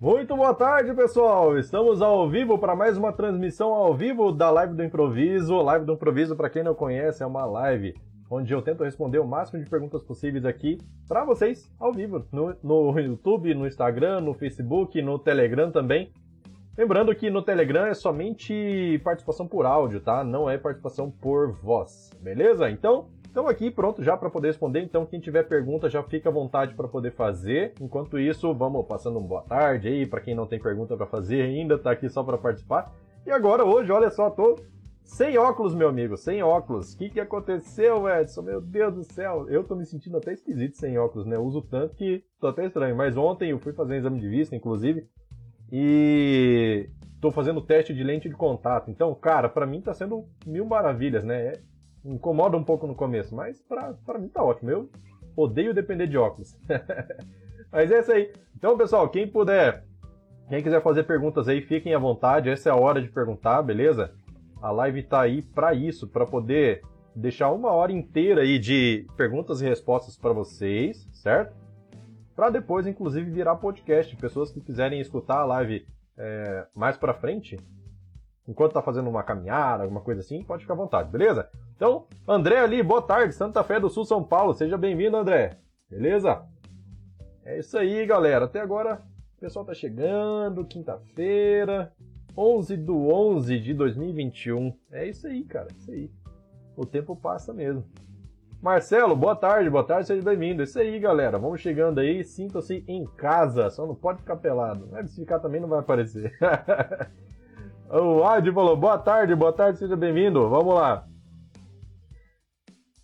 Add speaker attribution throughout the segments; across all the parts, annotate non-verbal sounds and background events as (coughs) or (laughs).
Speaker 1: Muito boa tarde, pessoal! Estamos ao vivo para mais uma transmissão ao vivo da Live do Improviso. Live do Improviso, para quem não conhece, é uma live onde eu tento responder o máximo de perguntas possíveis aqui para vocês ao vivo no, no YouTube, no Instagram, no Facebook, no Telegram também. Lembrando que no Telegram é somente participação por áudio, tá? Não é participação por voz, beleza? Então, estamos aqui pronto já para poder responder. Então, quem tiver pergunta já fica à vontade para poder fazer. Enquanto isso, vamos passando uma boa tarde aí para quem não tem pergunta para fazer ainda, tá aqui só para participar. E agora hoje, olha só, tô sem óculos, meu amigo, sem óculos. O que, que aconteceu, Edson? Meu Deus do céu, eu tô me sentindo até esquisito sem óculos, né? Eu uso tanto que tô até estranho. Mas ontem eu fui fazer um exame de vista, inclusive, e tô fazendo teste de lente de contato. Então, cara, para mim tá sendo mil maravilhas, né? É incomoda um pouco no começo, mas pra, pra mim tá ótimo. Eu odeio depender de óculos. (laughs) mas é isso aí. Então, pessoal, quem puder, quem quiser fazer perguntas aí, fiquem à vontade. Essa é a hora de perguntar, beleza? A live tá aí para isso, para poder deixar uma hora inteira aí de perguntas e respostas para vocês, certo? Para depois, inclusive, virar podcast. Pessoas que quiserem escutar a live é, mais para frente, enquanto tá fazendo uma caminhada, alguma coisa assim, pode ficar à vontade, beleza? Então, André ali, boa tarde, Santa Fé do Sul, São Paulo. Seja bem-vindo, André. Beleza? É isso aí, galera. Até agora, o pessoal tá chegando, quinta-feira, 11 do 11 de 2021. É isso aí, cara, é isso aí. O tempo passa mesmo. Marcelo, boa tarde, boa tarde, seja bem-vindo. É isso aí, galera. Vamos chegando aí, sinta-se em casa, só não pode ficar pelado. Mas se ficar também não vai aparecer. (laughs) o Adi falou, boa tarde, boa tarde, seja bem-vindo. Vamos lá.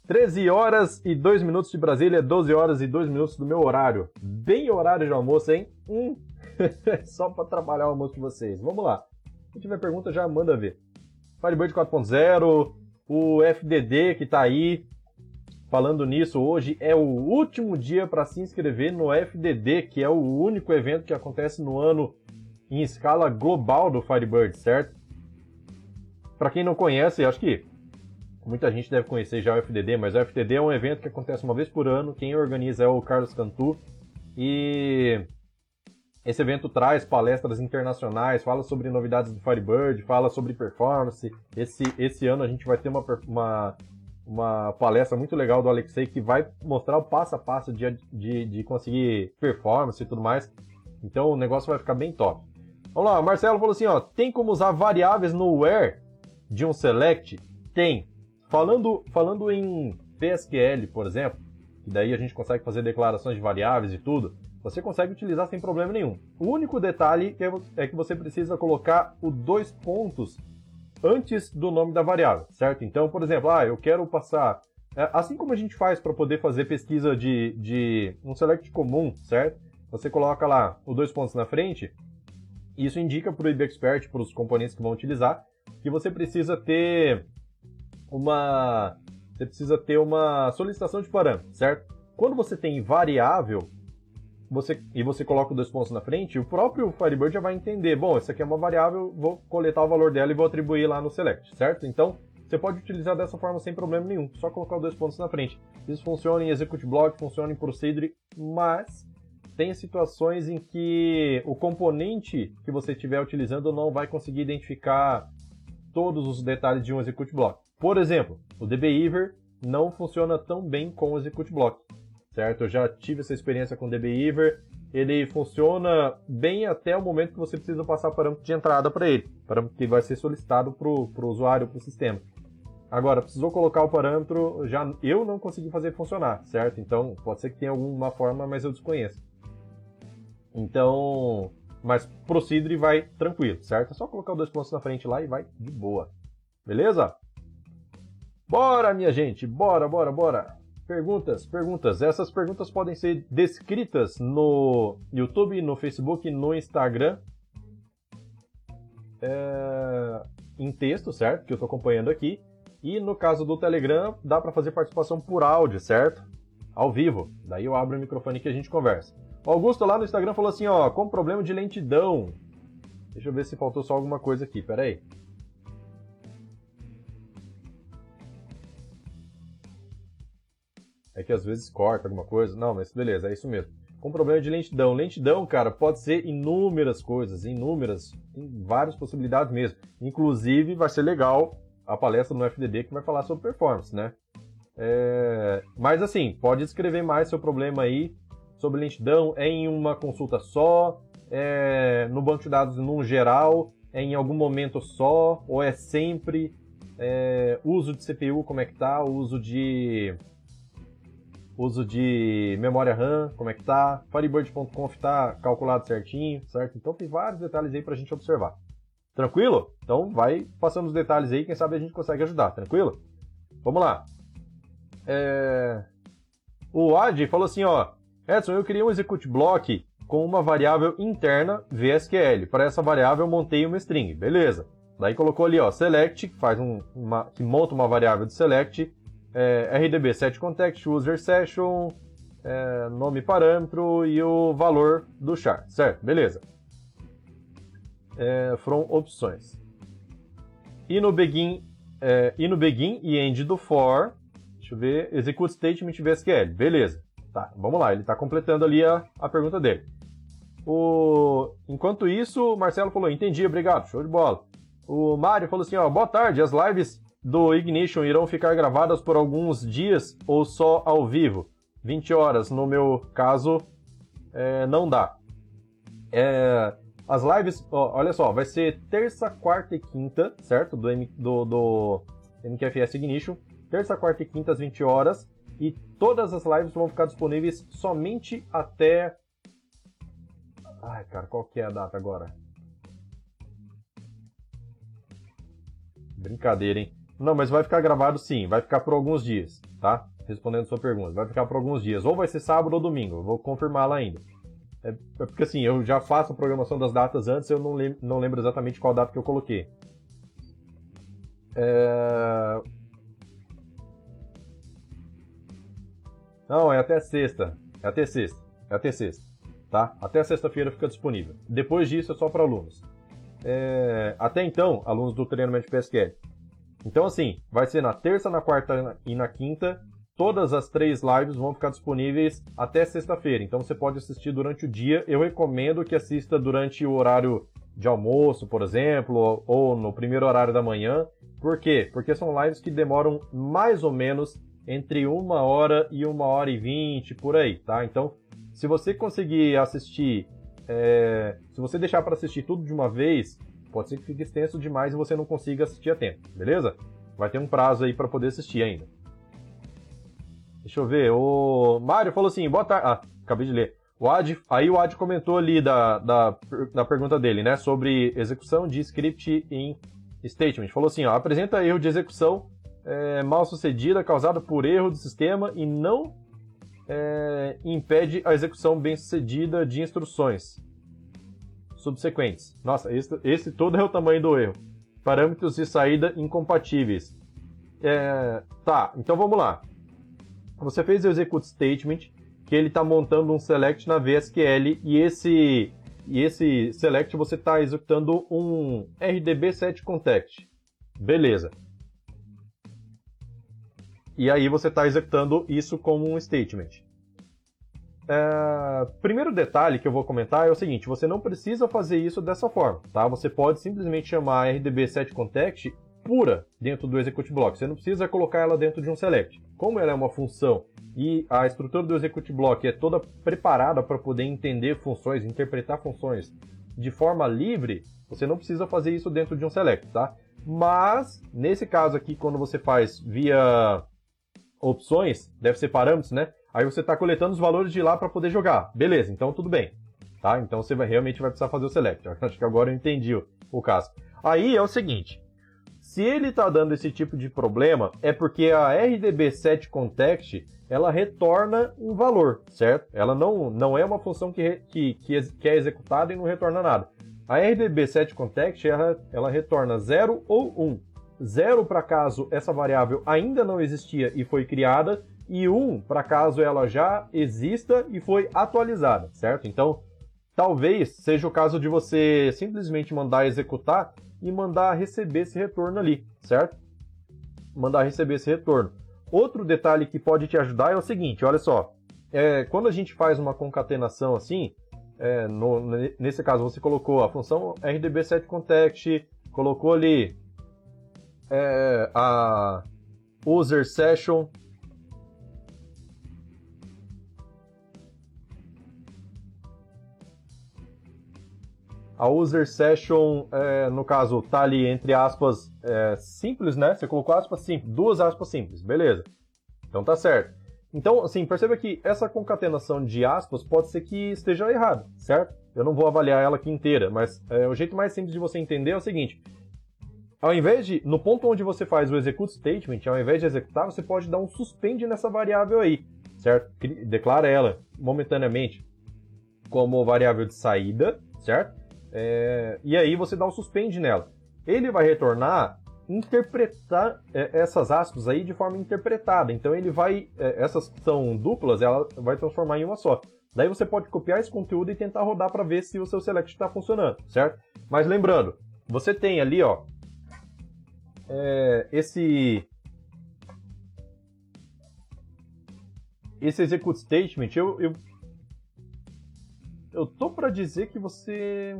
Speaker 1: 13 horas e 2 minutos de Brasília, 12 horas e 2 minutos do meu horário. Bem horário de almoço, hein? Hum. (laughs) Só para trabalhar o almoço de vocês. Vamos lá. Se tiver pergunta, já manda ver. Firebird 4.0, o FDD que tá aí. Falando nisso, hoje é o último dia para se inscrever no FDD, que é o único evento que acontece no ano em escala global do Firebird, certo? Para quem não conhece, acho que Muita gente deve conhecer já o FDD, mas o FDD é um evento que acontece uma vez por ano. Quem organiza é o Carlos Cantu. E esse evento traz palestras internacionais, fala sobre novidades do Firebird, fala sobre performance. Esse, esse ano a gente vai ter uma, uma, uma palestra muito legal do Alexei que vai mostrar o passo a passo de, de, de conseguir performance e tudo mais. Então o negócio vai ficar bem top. Vamos lá, o Marcelo falou assim: ó, tem como usar variáveis no where de um select? Tem. Falando, falando em PSQL, por exemplo, que daí a gente consegue fazer declarações de variáveis e tudo, você consegue utilizar sem problema nenhum. O único detalhe é que você precisa colocar o dois pontos antes do nome da variável, certo? Então, por exemplo, ah, eu quero passar. É, assim como a gente faz para poder fazer pesquisa de, de um select comum, certo? Você coloca lá os dois pontos na frente, isso indica para o IBExpert, para os componentes que vão utilizar, que você precisa ter uma você precisa ter uma solicitação de parâmetro, certo? Quando você tem variável, você, e você coloca dois pontos na frente, o próprio Firebird já vai entender, bom, essa aqui é uma variável, vou coletar o valor dela e vou atribuir lá no select, certo? Então, você pode utilizar dessa forma sem problema nenhum, só colocar dois pontos na frente. Isso funciona em execute block, funciona em procedure, mas tem situações em que o componente que você estiver utilizando não vai conseguir identificar todos os detalhes de um execute block. Por exemplo, o dbeaver não funciona tão bem com o execute block, certo? Eu já tive essa experiência com o dbeaver, ele funciona bem até o momento que você precisa passar parâmetro de entrada para ele, parâmetro que vai ser solicitado para o usuário, para o sistema. Agora, precisou colocar o parâmetro, já eu não consegui fazer funcionar, certo? Então, pode ser que tenha alguma forma, mas eu desconheço. Então, mas procedure vai tranquilo, certo? É só colocar os dois pontos na frente lá e vai de boa. Beleza? Bora, minha gente, bora, bora, bora. Perguntas, perguntas. Essas perguntas podem ser descritas no YouTube, no Facebook, no Instagram. É... Em texto, certo? Que eu estou acompanhando aqui. E no caso do Telegram, dá para fazer participação por áudio, certo? Ao vivo. Daí eu abro o microfone que a gente conversa. O Augusto lá no Instagram falou assim, ó, com problema de lentidão. Deixa eu ver se faltou só alguma coisa aqui, peraí. aí. É que às vezes corta alguma coisa. Não, mas beleza, é isso mesmo. com problema de lentidão. Lentidão, cara, pode ser inúmeras coisas, inúmeras, várias possibilidades mesmo. Inclusive, vai ser legal a palestra no FDB que vai falar sobre performance, né? É... Mas assim, pode escrever mais seu problema aí sobre lentidão. É em uma consulta só? É no banco de dados no geral? É em algum momento só? Ou é sempre? É... Uso de CPU, como é que tá? Uso de uso de memória RAM, como é que tá, Firebird.conf tá calculado certinho, certo? Então tem vários detalhes aí pra gente observar. Tranquilo? Então vai passando os detalhes aí, quem sabe a gente consegue ajudar, tranquilo? Vamos lá. É... O Ad falou assim, ó, Edson, eu queria um execute block com uma variável interna VSQL. Para essa variável eu montei uma string, beleza. Daí colocou ali, ó, select, que faz um, uma, que monta uma variável de select é, RDB set context, user session, é, nome parâmetro e o valor do char, certo? Beleza. É, from opções. E no begin, é, e no begin e end do for, deixa eu ver, execute statement VSQL, beleza. Tá, vamos lá, ele está completando ali a, a pergunta dele. O... Enquanto isso, o Marcelo falou, entendi, obrigado, show de bola. O Mário falou assim, ó, boa tarde, as lives do Ignition irão ficar gravadas por alguns dias ou só ao vivo? 20 horas, no meu caso, é, não dá. É, as lives, ó, olha só, vai ser terça, quarta e quinta, certo? Do, M, do, do MQFS Ignition. Terça, quarta e quinta às 20 horas. E todas as lives vão ficar disponíveis somente até. Ai, cara, qual que é a data agora? Brincadeira, hein? Não, mas vai ficar gravado sim, vai ficar por alguns dias, tá? Respondendo sua pergunta, vai ficar por alguns dias. Ou vai ser sábado ou domingo, eu vou confirmar lá ainda. É, é porque assim, eu já faço a programação das datas antes, eu não, não lembro exatamente qual data que eu coloquei. É... Não, é até sexta. É até sexta. É até sexta. Tá? Até sexta-feira fica disponível. Depois disso é só para alunos. É... Até então, alunos do treinamento de PSQL. Então, assim, vai ser na terça, na quarta e na quinta. Todas as três lives vão ficar disponíveis até sexta-feira. Então, você pode assistir durante o dia. Eu recomendo que assista durante o horário de almoço, por exemplo, ou no primeiro horário da manhã. Por quê? Porque são lives que demoram mais ou menos entre uma hora e uma hora e vinte, por aí, tá? Então, se você conseguir assistir, é... se você deixar para assistir tudo de uma vez, Pode ser que fique extenso demais e você não consiga assistir a tempo, beleza? Vai ter um prazo aí para poder assistir ainda. Deixa eu ver. O Mário falou assim: boa tarde. Ah, acabei de ler. O Ad, aí o Ad comentou ali da, da, da pergunta dele, né? Sobre execução de script em statement. Falou assim: ó, apresenta erro de execução é, mal sucedida causada por erro do sistema e não é, impede a execução bem sucedida de instruções subsequentes. Nossa, esse, esse todo é o tamanho do erro. Parâmetros de saída incompatíveis. É, tá, então vamos lá. Você fez o execute statement, que ele está montando um select na VSQL e esse e esse select você está executando um RDB set context. Beleza. E aí você está executando isso como um statement. É, primeiro detalhe que eu vou comentar é o seguinte: você não precisa fazer isso dessa forma, tá? Você pode simplesmente chamar a RDB set context pura dentro do execute block. Você não precisa colocar ela dentro de um select. Como ela é uma função e a estrutura do execute block é toda preparada para poder entender funções, interpretar funções de forma livre, você não precisa fazer isso dentro de um select, tá? Mas nesse caso aqui, quando você faz via opções, deve ser parâmetros, né? Aí você está coletando os valores de lá para poder jogar. Beleza, então tudo bem. Tá? Então você vai, realmente vai precisar fazer o select. (laughs) Acho que agora eu entendi o, o caso. Aí é o seguinte. Se ele está dando esse tipo de problema, é porque a RDB set context ela retorna um valor, certo? Ela não, não é uma função que, que, que é executada e não retorna nada. A RDB set context ela, ela retorna 0 ou 1. Um. 0 para caso essa variável ainda não existia e foi criada, e 1 para caso ela já exista e foi atualizada, certo? Então, talvez seja o caso de você simplesmente mandar executar e mandar receber esse retorno ali, certo? Mandar receber esse retorno. Outro detalhe que pode te ajudar é o seguinte, olha só. é, quando a gente faz uma concatenação assim, é, no, nesse caso você colocou a função rdb7context, colocou ali é, a user session a user session, é, no caso, tá ali entre aspas é, simples, né? Você colocou aspas simples, duas aspas simples, beleza. Então tá certo. Então, assim, perceba que essa concatenação de aspas pode ser que esteja errada, certo? Eu não vou avaliar ela aqui inteira, mas é, o jeito mais simples de você entender é o seguinte. Ao invés de, no ponto onde você faz o execute statement, ao invés de executar, você pode dar um suspend nessa variável aí, certo? Declara ela momentaneamente como variável de saída, certo? É, e aí você dá um suspend nela. Ele vai retornar interpretar é, essas aspas aí de forma interpretada. Então ele vai, é, essas são duplas, ela vai transformar em uma só. Daí você pode copiar esse conteúdo e tentar rodar para ver se o seu select está funcionando, certo? Mas lembrando, você tem ali, ó, é, esse esse execute statement, eu, eu, eu tô para dizer que você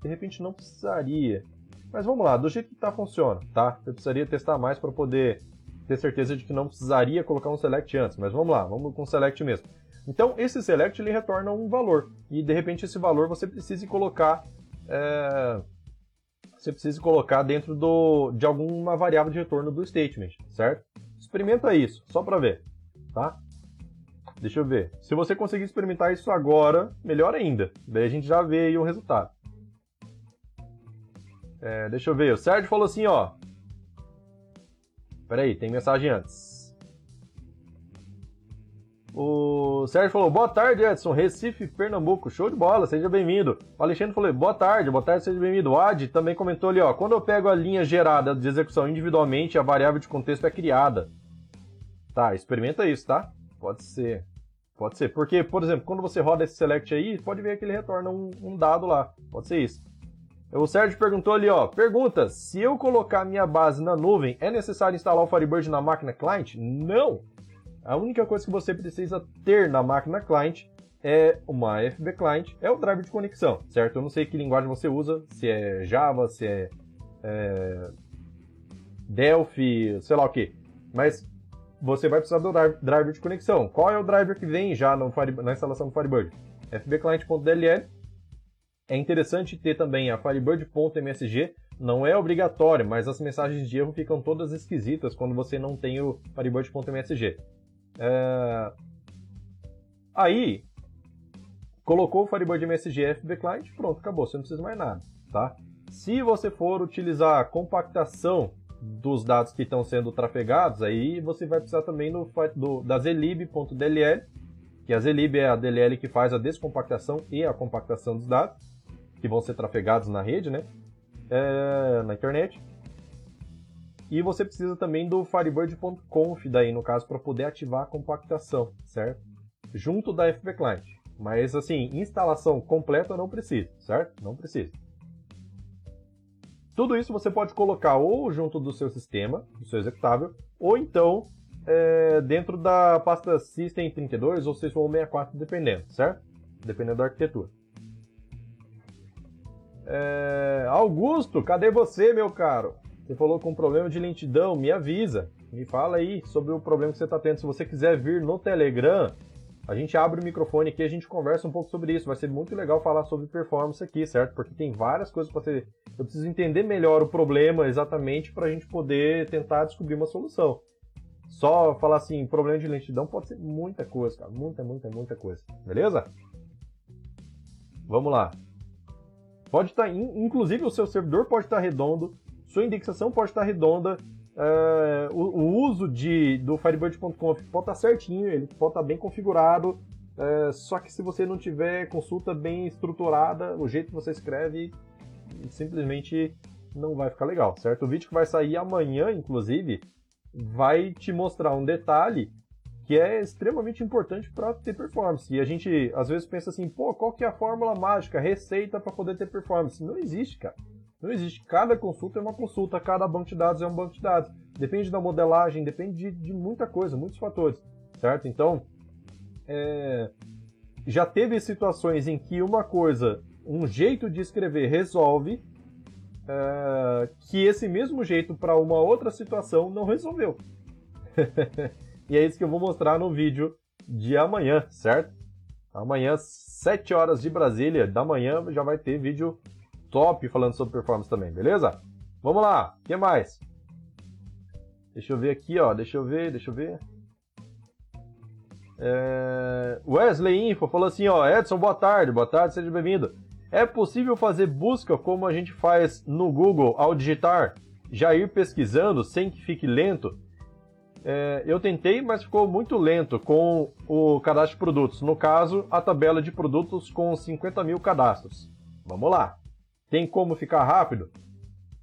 Speaker 1: de repente não precisaria. Mas vamos lá, do jeito que tá funciona, tá? Eu precisaria testar mais para poder ter certeza de que não precisaria colocar um select antes, mas vamos lá, vamos com select mesmo. Então esse select ele retorna um valor e de repente esse valor você precisa colocar é... você precisa colocar dentro do, de alguma variável de retorno do statement, certo? Experimenta isso, só para ver, tá? Deixa eu ver. Se você conseguir experimentar isso agora, melhor ainda. Daí a gente já vê aí o resultado. É, deixa eu ver. O Sérgio falou assim, ó. Peraí, tem mensagem antes. O Sérgio falou, boa tarde, Edson, Recife, Pernambuco, show de bola, seja bem-vindo. O Alexandre falou, boa tarde, boa tarde, seja bem-vindo. O Ad também comentou ali, ó, quando eu pego a linha gerada de execução individualmente, a variável de contexto é criada. Tá, experimenta isso, tá? Pode ser. Pode ser, porque, por exemplo, quando você roda esse select aí, pode ver que ele retorna um, um dado lá. Pode ser isso. O Sérgio perguntou ali, ó. Pergunta: se eu colocar minha base na nuvem, é necessário instalar o Firebird na máquina client? Não. A única coisa que você precisa ter na máquina client é uma FB client, é o driver de conexão, certo? Eu não sei que linguagem você usa, se é Java, se é, é Delphi, sei lá o que. Mas você vai precisar do driver de conexão. Qual é o driver que vem já Fire, na instalação do Firebird? fbclient.dll é interessante ter também a Firebird.msg, não é obrigatório, mas as mensagens de erro ficam todas esquisitas quando você não tem o Firebird.msg. É... Aí, colocou o Firebird MSG FB Client, pronto, acabou, você não precisa mais nada, tá? Se você for utilizar a compactação dos dados que estão sendo trafegados, aí você vai precisar também do, do, da zlib.dll, que a zlib é a DLL que faz a descompactação e a compactação dos dados que vão ser trafegados na rede, né? É, na internet. E você precisa também do Firebird.conf daí, no caso, para poder ativar a compactação, certo? Junto da FB Client. Mas, assim, instalação completa não precisa, certo? Não precisa. Tudo isso você pode colocar ou junto do seu sistema, do seu executável, ou então é, dentro da pasta System32 ou System64, dependendo, certo? Dependendo da arquitetura. É... Augusto, cadê você, meu caro? Você falou com problema de lentidão, me avisa. Me fala aí sobre o problema que você está tendo. Se você quiser vir no Telegram, a gente abre o microfone aqui a gente conversa um pouco sobre isso. Vai ser muito legal falar sobre performance aqui, certo? Porque tem várias coisas para ser. Eu preciso entender melhor o problema exatamente para a gente poder tentar descobrir uma solução. Só falar assim, problema de lentidão pode ser muita coisa, cara. Muita, muita, muita coisa. Beleza? Vamos lá. Pode estar, tá inclusive o seu servidor pode estar redondo, sua indexação pode estar redonda, uh, o, o, uso de, do Firebird.conf pode estar certinho, ele pode estar bem configurado, uh, só que se você não tiver consulta bem estruturada, o jeito que você escreve simplesmente não vai ficar legal, certo? O vídeo que vai sair amanhã, inclusive, vai te mostrar um detalhe que é extremamente importante para ter performance. E a gente às vezes pensa assim, pô, qual que é a fórmula mágica, receita para poder ter performance? Não existe, cara. Não existe. Cada consulta é uma consulta, cada banco de dados é um banco de dados. Depende da modelagem, depende de, de muita coisa, muitos fatores, certo? Então, é, já teve situações em que uma coisa, um jeito de escrever resolve, é, que esse mesmo jeito para uma outra situação não resolveu. (laughs) e é isso que eu vou mostrar no vídeo de amanhã, certo? Amanhã, 7 horas de Brasília, da manhã, já vai ter vídeo top falando sobre performance também, beleza? Vamos lá, o que mais? Deixa eu ver aqui, ó. Deixa eu ver, deixa eu ver. É... Wesley Info falou assim, ó. Edson, boa tarde, boa tarde, seja bem-vindo. É possível fazer busca como a gente faz no Google ao digitar? Já ir pesquisando sem que fique lento? É, eu tentei, mas ficou muito lento com o cadastro de produtos. No caso, a tabela de produtos com 50 mil cadastros. Vamos lá. Tem como ficar rápido?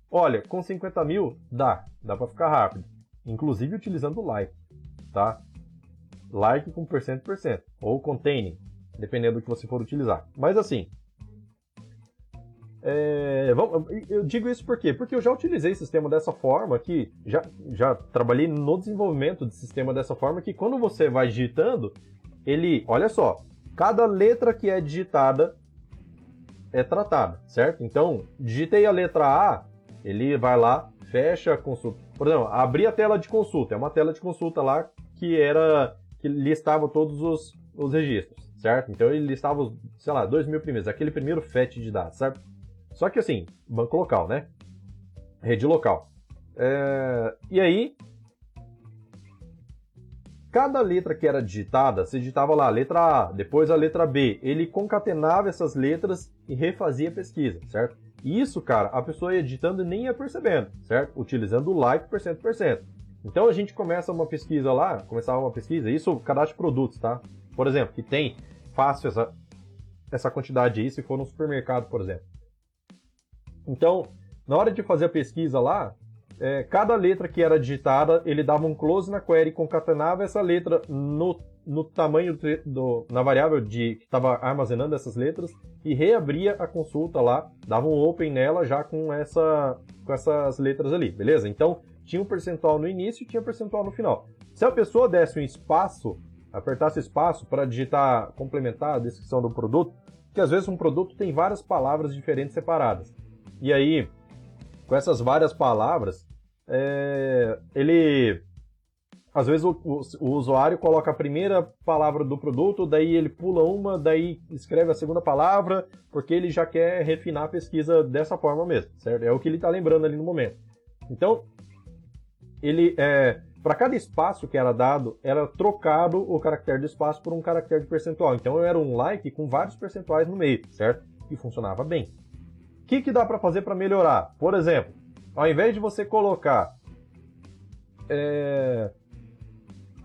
Speaker 1: Olha, com 50 mil dá, dá para ficar rápido. Inclusive utilizando like, tá? Like com percento por cento ou containing, dependendo do que você for utilizar. Mas assim, é, eu digo isso por quê? Porque eu já utilizei sistema dessa forma, que já, já trabalhei no desenvolvimento de sistema dessa forma, que quando você vai digitando, ele, olha só, cada letra que é digitada é tratada, certo? Então, digitei a letra A, ele vai lá, fecha a consulta. Por exemplo, abri a tela de consulta, é uma tela de consulta lá que era que listava todos os, os registros, certo? Então ele listava, sei lá, dois mil primeiros, aquele primeiro FET de dados, certo? Só que assim, banco local, né? Rede local. É... E aí, cada letra que era digitada, se digitava lá a letra A, depois a letra B, ele concatenava essas letras e refazia a pesquisa, certo? Isso, cara, a pessoa ia digitando e nem ia percebendo, certo? Utilizando o like por cento por cento. Então a gente começa uma pesquisa lá, começava uma pesquisa, isso cadastro de produtos, tá? Por exemplo, que tem fácil essa, essa quantidade aí se for no supermercado, por exemplo. Então, na hora de fazer a pesquisa lá, é, cada letra que era digitada, ele dava um close na query, concatenava essa letra no, no tamanho do, na variável de que estava armazenando essas letras e reabria a consulta lá, dava um open nela já com, essa, com essas letras ali, beleza? Então, tinha um percentual no início e tinha um percentual no final. Se a pessoa desse um espaço, apertasse espaço para digitar, complementar a descrição do produto, que às vezes um produto tem várias palavras diferentes separadas. E aí, com essas várias palavras, é, ele às vezes o, o, o, usuário coloca a primeira palavra do produto, daí ele pula uma, daí escreve a segunda palavra, porque ele já quer refinar a pesquisa dessa forma mesmo, certo? É o que ele está lembrando ali no momento. Então, ele é, para cada espaço que era dado, era trocado o caractere de espaço por um caractere de percentual. Então, era um like com vários percentuais no meio, certo? E funcionava bem que, que dá para fazer para melhorar? Por exemplo, ao invés de você colocar é,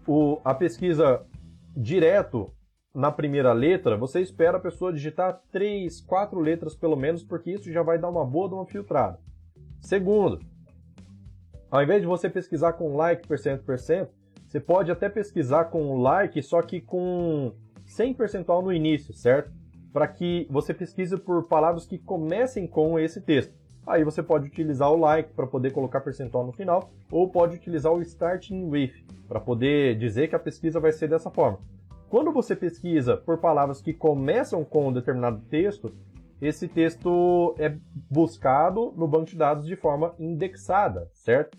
Speaker 1: o, a pesquisa direto na primeira letra, você espera a pessoa digitar três, quatro letras pelo menos, porque isso já vai dar uma boa de uma filtrada. Segundo, ao invés de você pesquisar com like por cento por cento, você pode até pesquisar com like, só que com 100 percentual no início, certo? para que você pesquise por palavras que comecem com esse texto. Aí você pode utilizar o like para poder colocar percentual no final, ou pode utilizar o starting with para poder dizer que a pesquisa vai ser dessa forma. Quando você pesquisa por palavras que começam com um determinado texto, esse texto é buscado no banco de dados de forma indexada, certo?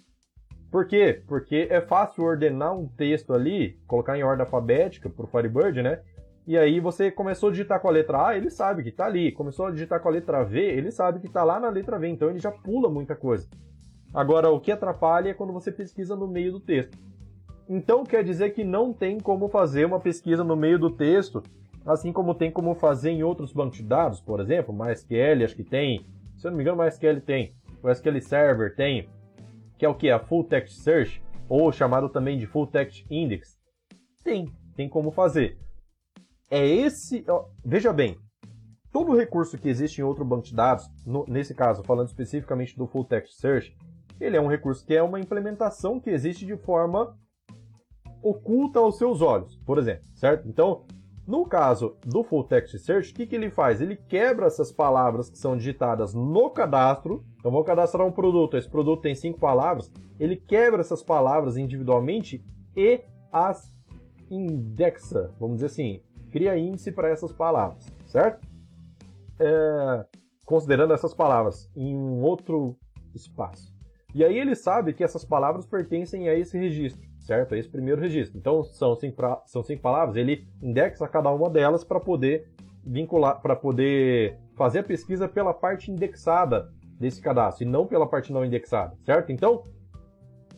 Speaker 1: Por quê? Porque é fácil ordenar um texto ali, colocar em ordem alfabética para o Firebird, né? E aí você começou a digitar com a letra A, ele sabe que está ali. Começou a digitar com a letra V, ele sabe que está lá na letra V, então ele já pula muita coisa. Agora, o que atrapalha é quando você pesquisa no meio do texto. Então quer dizer que não tem como fazer uma pesquisa no meio do texto, assim como tem como fazer em outros bancos de dados, por exemplo, MySQL acho que tem, se eu não me engano MySQL tem, o SQL Server tem, que é o que? A Full Text Search, ou chamado também de Full Text Index. Tem, tem como fazer é esse. Ó, veja bem, todo recurso que existe em outro banco de dados, no, nesse caso, falando especificamente do Full Text Search, ele é um recurso que é uma implementação que existe de forma oculta aos seus olhos, por exemplo, certo? Então, no caso do Full Text Search, o que, que ele faz? Ele quebra essas palavras que são digitadas no cadastro. Então, vou cadastrar um produto, esse produto tem cinco palavras. Ele quebra essas palavras individualmente e as indexa, vamos dizer assim, cria índice para essas palavras, certo? É, considerando essas palavras em um outro espaço. E aí ele sabe que essas palavras pertencem a esse registro, certo? A esse primeiro registro. Então são cinco, são cinco palavras, ele indexa cada uma delas para poder vincular, para poder fazer a pesquisa pela parte indexada desse cadastro e não pela parte não indexada, certo? Então,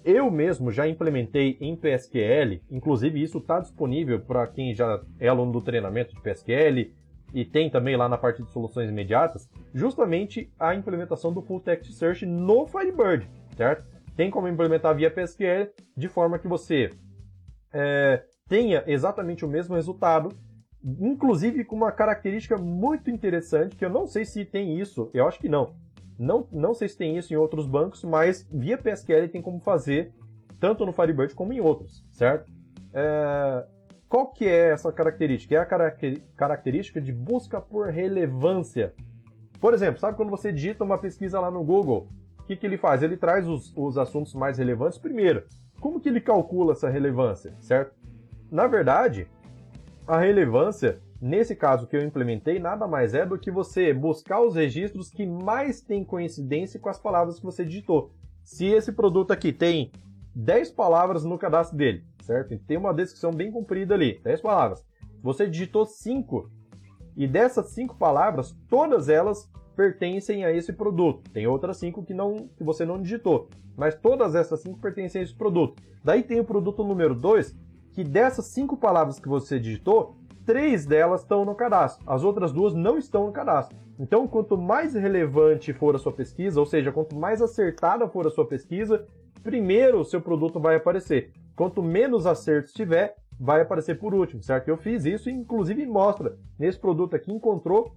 Speaker 1: eu mesmo já implementei em PSQL, inclusive isso está disponível para quem já é aluno do treinamento de PSQL e tem também lá na parte de soluções imediatas, justamente a implementação do Full Text Search no Firebird, certo? Tem como implementar via PSQL de forma que você é, tenha exatamente o mesmo resultado, inclusive com uma característica muito interessante, que eu não sei se tem isso, eu acho que não, não, não sei se tem isso em outros bancos, mas via PSQL tem como fazer tanto no Firebird como em outros, certo? É... Qual que é essa característica? É a característica de busca por relevância. Por exemplo, sabe quando você digita uma pesquisa lá no Google, o que, que ele faz? Ele traz os, os assuntos mais relevantes primeiro. Como que ele calcula essa relevância, certo? Na verdade, a relevância Nesse caso que eu implementei, nada mais é do que você buscar os registros que mais têm coincidência com as palavras que você digitou. Se esse produto aqui tem 10 palavras no cadastro dele, certo? Tem uma descrição bem comprida ali, 10 palavras. Você digitou 5 e dessas 5 palavras, todas elas pertencem a esse produto. Tem outras 5 que, não, que você não digitou, mas todas essas 5 pertencem a esse produto. Daí tem o produto número 2, que dessas 5 palavras que você digitou, três delas estão no cadastro, as outras duas não estão no cadastro. Então, quanto mais relevante for a sua pesquisa, ou seja, quanto mais acertada for a sua pesquisa, primeiro o seu produto vai aparecer. Quanto menos acertos tiver, vai aparecer por último, certo? Eu fiz isso e inclusive mostra nesse produto aqui encontrou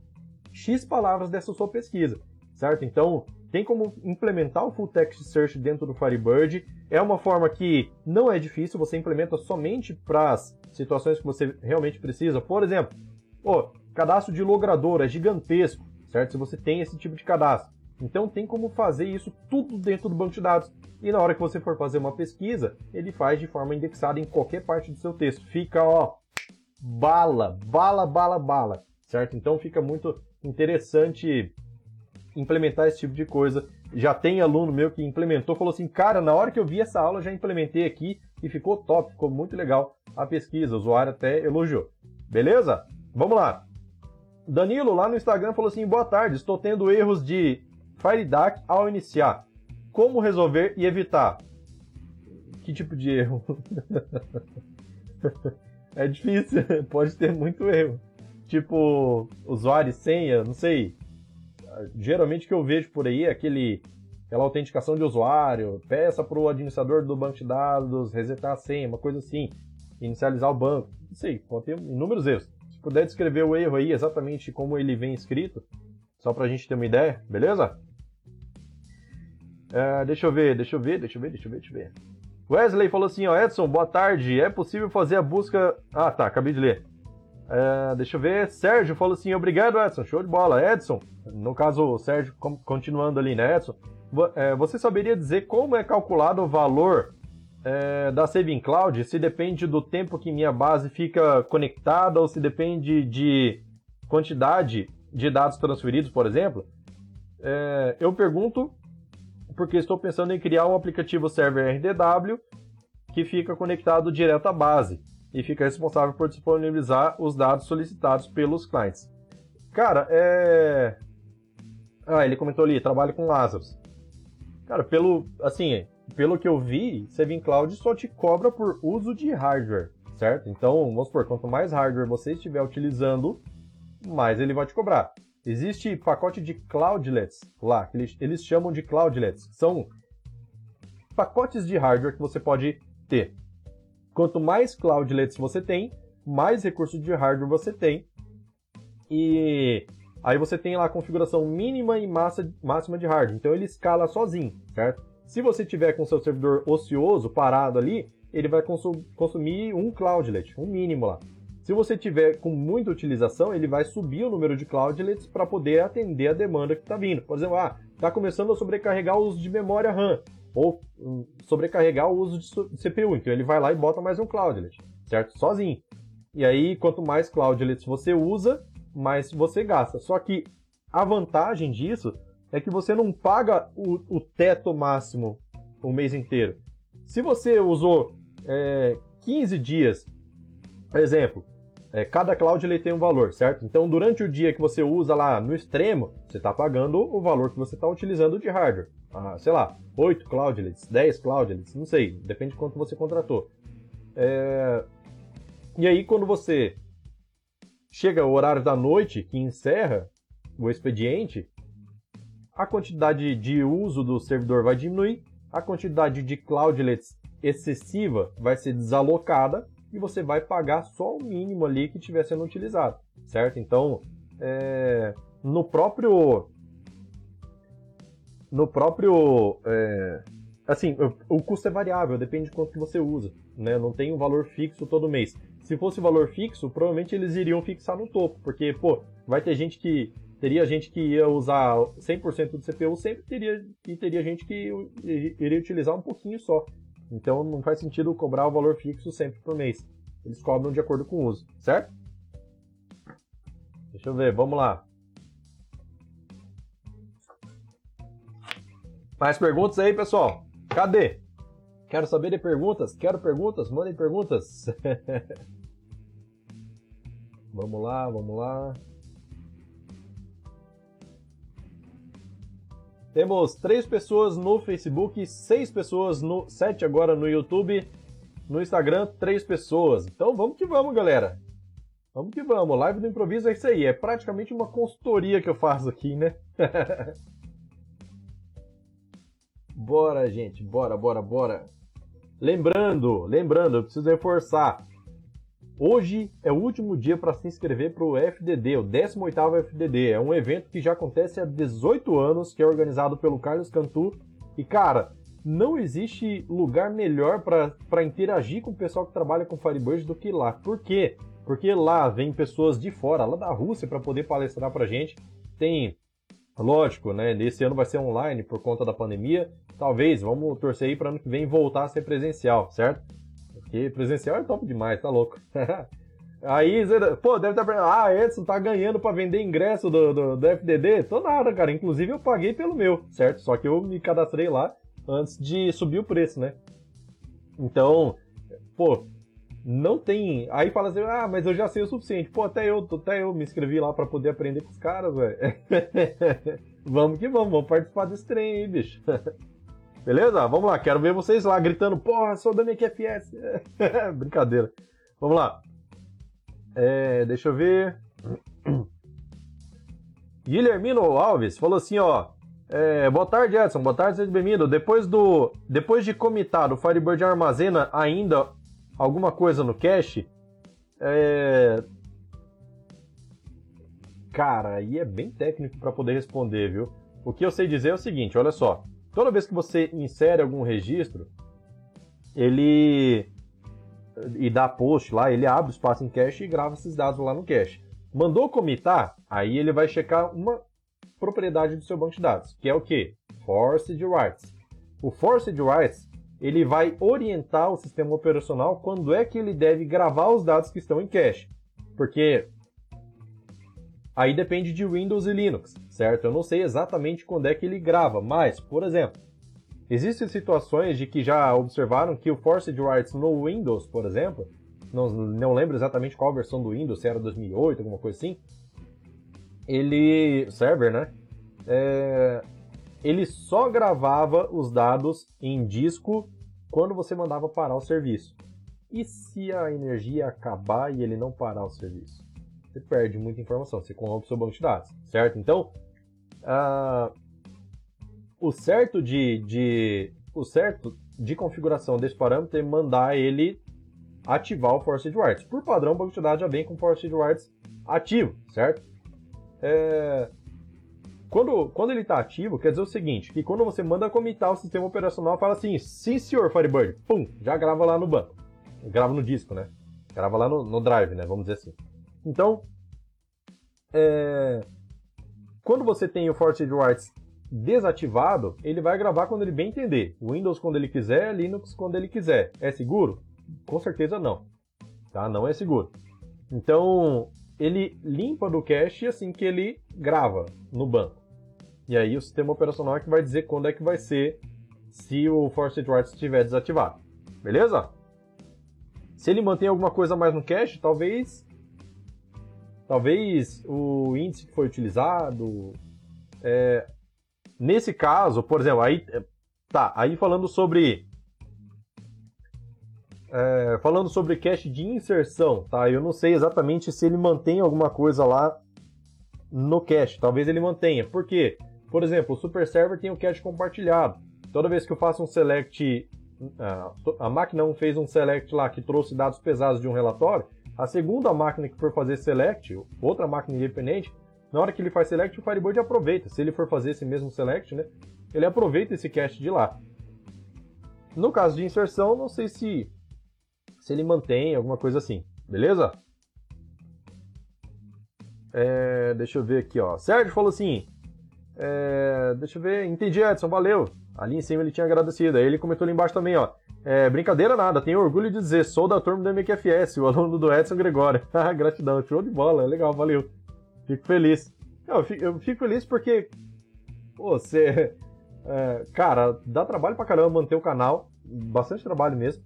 Speaker 1: X palavras dessa sua pesquisa, certo? Então, tem como implementar o Full Text Search dentro do Firebird. É uma forma que não é difícil, você implementa somente para as situações que você realmente precisa. Por exemplo, o cadastro de logrador é gigantesco, certo? Se você tem esse tipo de cadastro. Então tem como fazer isso tudo dentro do banco de dados. E na hora que você for fazer uma pesquisa, ele faz de forma indexada em qualquer parte do seu texto. Fica, ó, bala, bala, bala, bala, certo? Então fica muito interessante implementar esse tipo de coisa. Já tem aluno meu que implementou, falou assim, cara, na hora que eu vi essa aula, já implementei aqui e ficou top, ficou muito legal a pesquisa. O usuário até elogiou. Beleza? Vamos lá. Danilo, lá no Instagram, falou assim: boa tarde, estou tendo erros de FireDAC ao iniciar. Como resolver e evitar? Que tipo de erro? (laughs) é difícil, (laughs) pode ter muito erro. Tipo, usuário e senha, não sei geralmente o que eu vejo por aí é aquele, aquela autenticação de usuário, peça para o administrador do banco de dados resetar a senha, uma coisa assim, inicializar o banco. Não sei, pode ter inúmeros erros. Se puder descrever o erro aí exatamente como ele vem escrito, só para a gente ter uma ideia, beleza? É, deixa eu ver, deixa eu ver, deixa eu ver, deixa eu ver, deixa eu ver. Wesley falou assim, ó, Edson, boa tarde. É possível fazer a busca. Ah, tá, acabei de ler. É, deixa eu ver. Sérgio falou assim: obrigado, Edson. Show de bola. Edson, no caso, o Sérgio, continuando ali, né, Edson? É, você saberia dizer como é calculado o valor é, da Saving Cloud? Se depende do tempo que minha base fica conectada ou se depende de quantidade de dados transferidos, por exemplo? É, eu pergunto porque estou pensando em criar um aplicativo server RDW que fica conectado direto à base e fica responsável por disponibilizar os dados solicitados pelos clientes. Cara, é. Ah, ele comentou ali, trabalha com Lazarus. Cara, pelo. Assim, pelo que eu vi, Saving Cloud só te cobra por uso de hardware, certo? Então, vamos supor, quanto mais hardware você estiver utilizando, mais ele vai te cobrar. Existe pacote de cloudlets lá, que eles, eles chamam de cloudlets. São pacotes de hardware que você pode ter. Quanto mais cloudlets você tem, mais recursos de hardware você tem. E aí você tem lá a configuração mínima e massa, máxima de hardware. Então ele escala sozinho, certo? Se você tiver com seu servidor ocioso, parado ali, ele vai consumir um cloudlet, um mínimo lá. Se você tiver com muita utilização, ele vai subir o número de cloudlets para poder atender a demanda que está vindo. Por exemplo, ah, está começando a sobrecarregar o uso de memória RAM ou hum, sobrecarregar o uso de CPU. Então ele vai lá e bota mais um cloudlet, certo? Sozinho. E aí, quanto mais Cloudlets você usa, mais você gasta. Só que a vantagem disso é que você não paga o, o teto máximo o mês inteiro. Se você usou é, 15 dias, por exemplo, é, cada cloud ele tem um valor, certo? Então, durante o dia que você usa lá no extremo, você está pagando o valor que você está utilizando de hardware. Ah, sei lá, 8 cloudlets, 10 cloudlets, não sei, depende de quanto você contratou. É... E aí, quando você chega o horário da noite, que encerra o expediente, a quantidade de uso do servidor vai diminuir, a quantidade de cloudlets excessiva vai ser desalocada e você vai pagar só o mínimo ali que estiver sendo utilizado, certo? Então, é, no próprio no próprio é, assim o, custo é variável depende de quanto que você usa né não tem um valor fixo todo mês se fosse valor fixo provavelmente eles iriam fixar no topo porque pô vai ter gente que teria gente que ia usar 100% do CPU sempre teria e teria gente que iria utilizar um pouquinho só então não faz sentido cobrar o valor fixo sempre por mês. Eles cobram de acordo com o uso, certo? Deixa eu ver, vamos lá. Mais perguntas aí, pessoal? Cadê? Quero saber de perguntas? Quero perguntas? Mandem perguntas. (laughs) vamos lá, vamos lá. Temos três pessoas no Facebook, seis pessoas no sete agora no YouTube, no Instagram três pessoas. Então vamos que vamos, galera. Vamos que vamos. Live do improviso é isso aí. É praticamente uma consultoria que eu faço aqui, né? (laughs) bora, gente. Bora, bora, bora. Lembrando, lembrando, eu preciso reforçar. Hoje é o último dia para se inscrever para o FDD, o 18º FDD. É um evento que já acontece há 18 anos, que é organizado pelo Carlos Cantu. E, cara, não existe lugar melhor para interagir com o pessoal que trabalha com Firebird do que lá. Por quê? Porque lá vem pessoas de fora, lá da Rússia, para poder palestrar para gente. Tem, lógico, né? Nesse ano vai ser online por conta da pandemia. Talvez, vamos torcer aí para ano que vem voltar a ser presencial, certo? Porque presencial é top demais, tá louco. (laughs) Aí, pô, deve estar perguntando, ah, Edson tá ganhando para vender ingresso do, do, do, FDD? Tô nada, cara. Inclusive eu paguei pelo meu, certo? Só que eu me cadastrei lá antes de subir o preço, né? Então, pô, não tem. Aí fala assim, ah, mas eu já sei o suficiente. Pô, até eu, até eu me inscrevi lá para poder aprender com os caras, velho. (laughs) vamos que vamos, vamos participar desse trem aí, bicho. (laughs) Beleza? Vamos lá, quero ver vocês lá gritando, porra, sou da minha QFS. (laughs) Brincadeira. Vamos lá. É, deixa eu ver. (clears throat) Guilhermino Alves falou assim, ó. É, boa tarde, Edson. Boa tarde, seja bem-vindo. Depois do, depois de comitar, o Firebird armazena ainda alguma coisa no cache? É... Cara, aí é bem técnico para poder responder, viu? O que eu sei dizer é o seguinte, olha só. Toda vez que você insere algum registro, ele e dá post lá, ele abre o espaço em cache e grava esses dados lá no cache. Mandou comitar, aí ele vai checar uma propriedade do seu banco de dados, que é o que? Forced Writes. O Forced Writes ele vai orientar o sistema operacional quando é que ele deve gravar os dados que estão em cache. Porque Aí depende de Windows e Linux, certo? Eu não sei exatamente quando é que ele grava, mas, por exemplo, existem situações de que já observaram que o Forced Writes no Windows, por exemplo, não, não lembro exatamente qual versão do Windows, se era 2008, alguma coisa assim, ele, server, né? É, ele só gravava os dados em disco quando você mandava parar o serviço. E se a energia acabar e ele não parar o serviço? você perde muita informação, você corrompe seu banco de dados, certo? Então, uh, o certo de, de, o certo de configuração desse parâmetro é mandar ele ativar o Forced Writes. Por padrão, o banco de dados já vem com o Forced Writes ativo, certo? É, quando, quando ele está ativo, quer dizer o seguinte, que quando você manda comitar o sistema operacional, fala assim, sim senhor Firebird, pum, já grava lá no banco. Grava no disco, né? Grava lá no, no drive, né? Vamos dizer assim. Então, é, quando você tem o Forced Writes desativado, ele vai gravar quando ele bem entender. Windows quando ele quiser, Linux quando ele quiser. É seguro? Com certeza não. tá? Não é seguro. Então, ele limpa do cache assim que ele grava no banco. E aí o sistema operacional é que vai dizer quando é que vai ser se o Force Writes estiver desativado. Beleza? Se ele mantém alguma coisa mais no cache, talvez talvez o índice que foi utilizado é, nesse caso, por exemplo, aí tá, aí falando sobre é, falando sobre cache de inserção, tá? Eu não sei exatamente se ele mantém alguma coisa lá no cache. Talvez ele mantenha. Por quê? Por exemplo, o Super Server tem o cache compartilhado. Toda vez que eu faço um select, a máquina 1 fez um select lá que trouxe dados pesados de um relatório, a segunda máquina que for fazer select, outra máquina independente, na hora que ele faz select, o Firebird aproveita. Se ele for fazer esse mesmo select, né, ele aproveita esse cache de lá. No caso de inserção, não sei se se ele mantém, alguma coisa assim. Beleza? É, deixa eu ver aqui, ó. Sérgio falou assim. É, deixa eu ver. Entendi, Edson, valeu. Ali em cima ele tinha agradecido. Aí ele comentou ali embaixo também, ó. É, brincadeira nada, tenho orgulho de dizer, sou da turma do MQFS, o aluno do Edson Gregório. (laughs) Gratidão, show de bola, é legal, valeu. Fico feliz. Eu fico, eu fico feliz porque, pô, você. É, cara, dá trabalho pra caramba manter o canal, bastante trabalho mesmo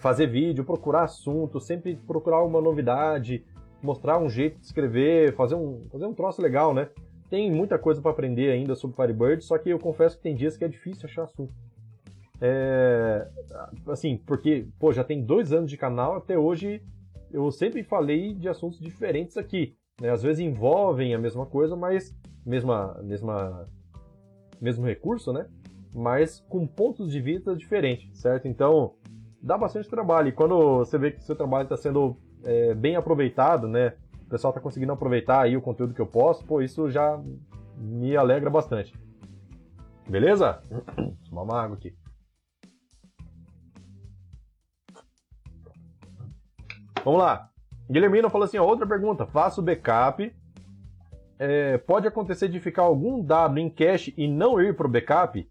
Speaker 1: fazer vídeo, procurar assunto, sempre procurar uma novidade, mostrar um jeito de escrever, fazer um, fazer um troço legal, né? Tem muita coisa para aprender ainda sobre Firebird, só que eu confesso que tem dias que é difícil achar assunto. É, assim, porque, pô, já tem dois anos de canal, até hoje eu sempre falei de assuntos diferentes aqui. Né? Às vezes envolvem a mesma coisa, mas mesma, mesma, mesmo recurso, né? Mas com pontos de vista diferentes, certo? Então, dá bastante trabalho. E quando você vê que seu trabalho está sendo é, bem aproveitado, né? O pessoal está conseguindo aproveitar aí o conteúdo que eu posto, pô, isso já me alegra bastante. Beleza? (coughs) Tomar uma água aqui. Vamos lá. Guilhermino falou assim: ó, outra pergunta. Faço backup. É, pode acontecer de ficar algum dado em cache e não ir para o backup?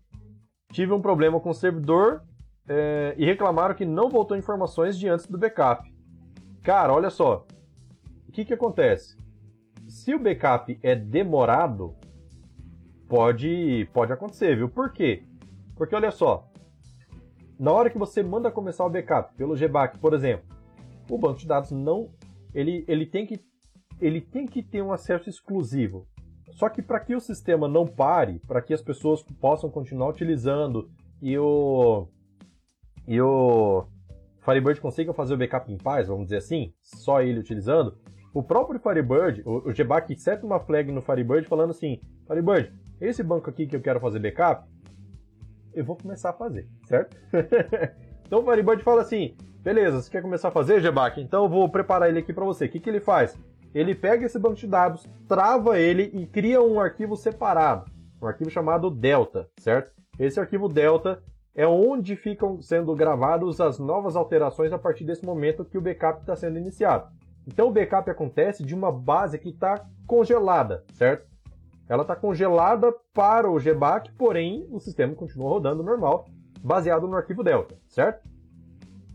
Speaker 1: Tive um problema com o servidor é, e reclamaram que não voltou informações de antes do backup. Cara, olha só. O que, que acontece? Se o backup é demorado, pode, pode acontecer, viu? Por quê? Porque olha só. Na hora que você manda começar o backup pelo GBAC, por exemplo, o banco de dados não. Ele, ele, tem, que, ele tem que ter um acesso exclusivo. Só que para que o sistema não pare, para que as pessoas possam continuar utilizando e o, e o Firebird consiga fazer o backup em paz, vamos dizer assim, só ele utilizando, o próprio Firebird, o, o Gbak seta uma flag no Firebird falando assim, Firebird, esse banco aqui que eu quero fazer backup, eu vou começar a fazer, certo? (laughs) então o Firebird fala assim, beleza, você quer começar a fazer, Gbak? Então eu vou preparar ele aqui para você. O que, que ele faz? Ele pega esse banco de dados, trava ele e cria um arquivo separado, um arquivo chamado Delta, certo? Esse arquivo Delta é onde ficam sendo gravadas as novas alterações a partir desse momento que o backup está sendo iniciado. Então o backup acontece de uma base que está congelada, certo? Ela está congelada para o GBAC, porém o sistema continua rodando normal, baseado no arquivo Delta, certo?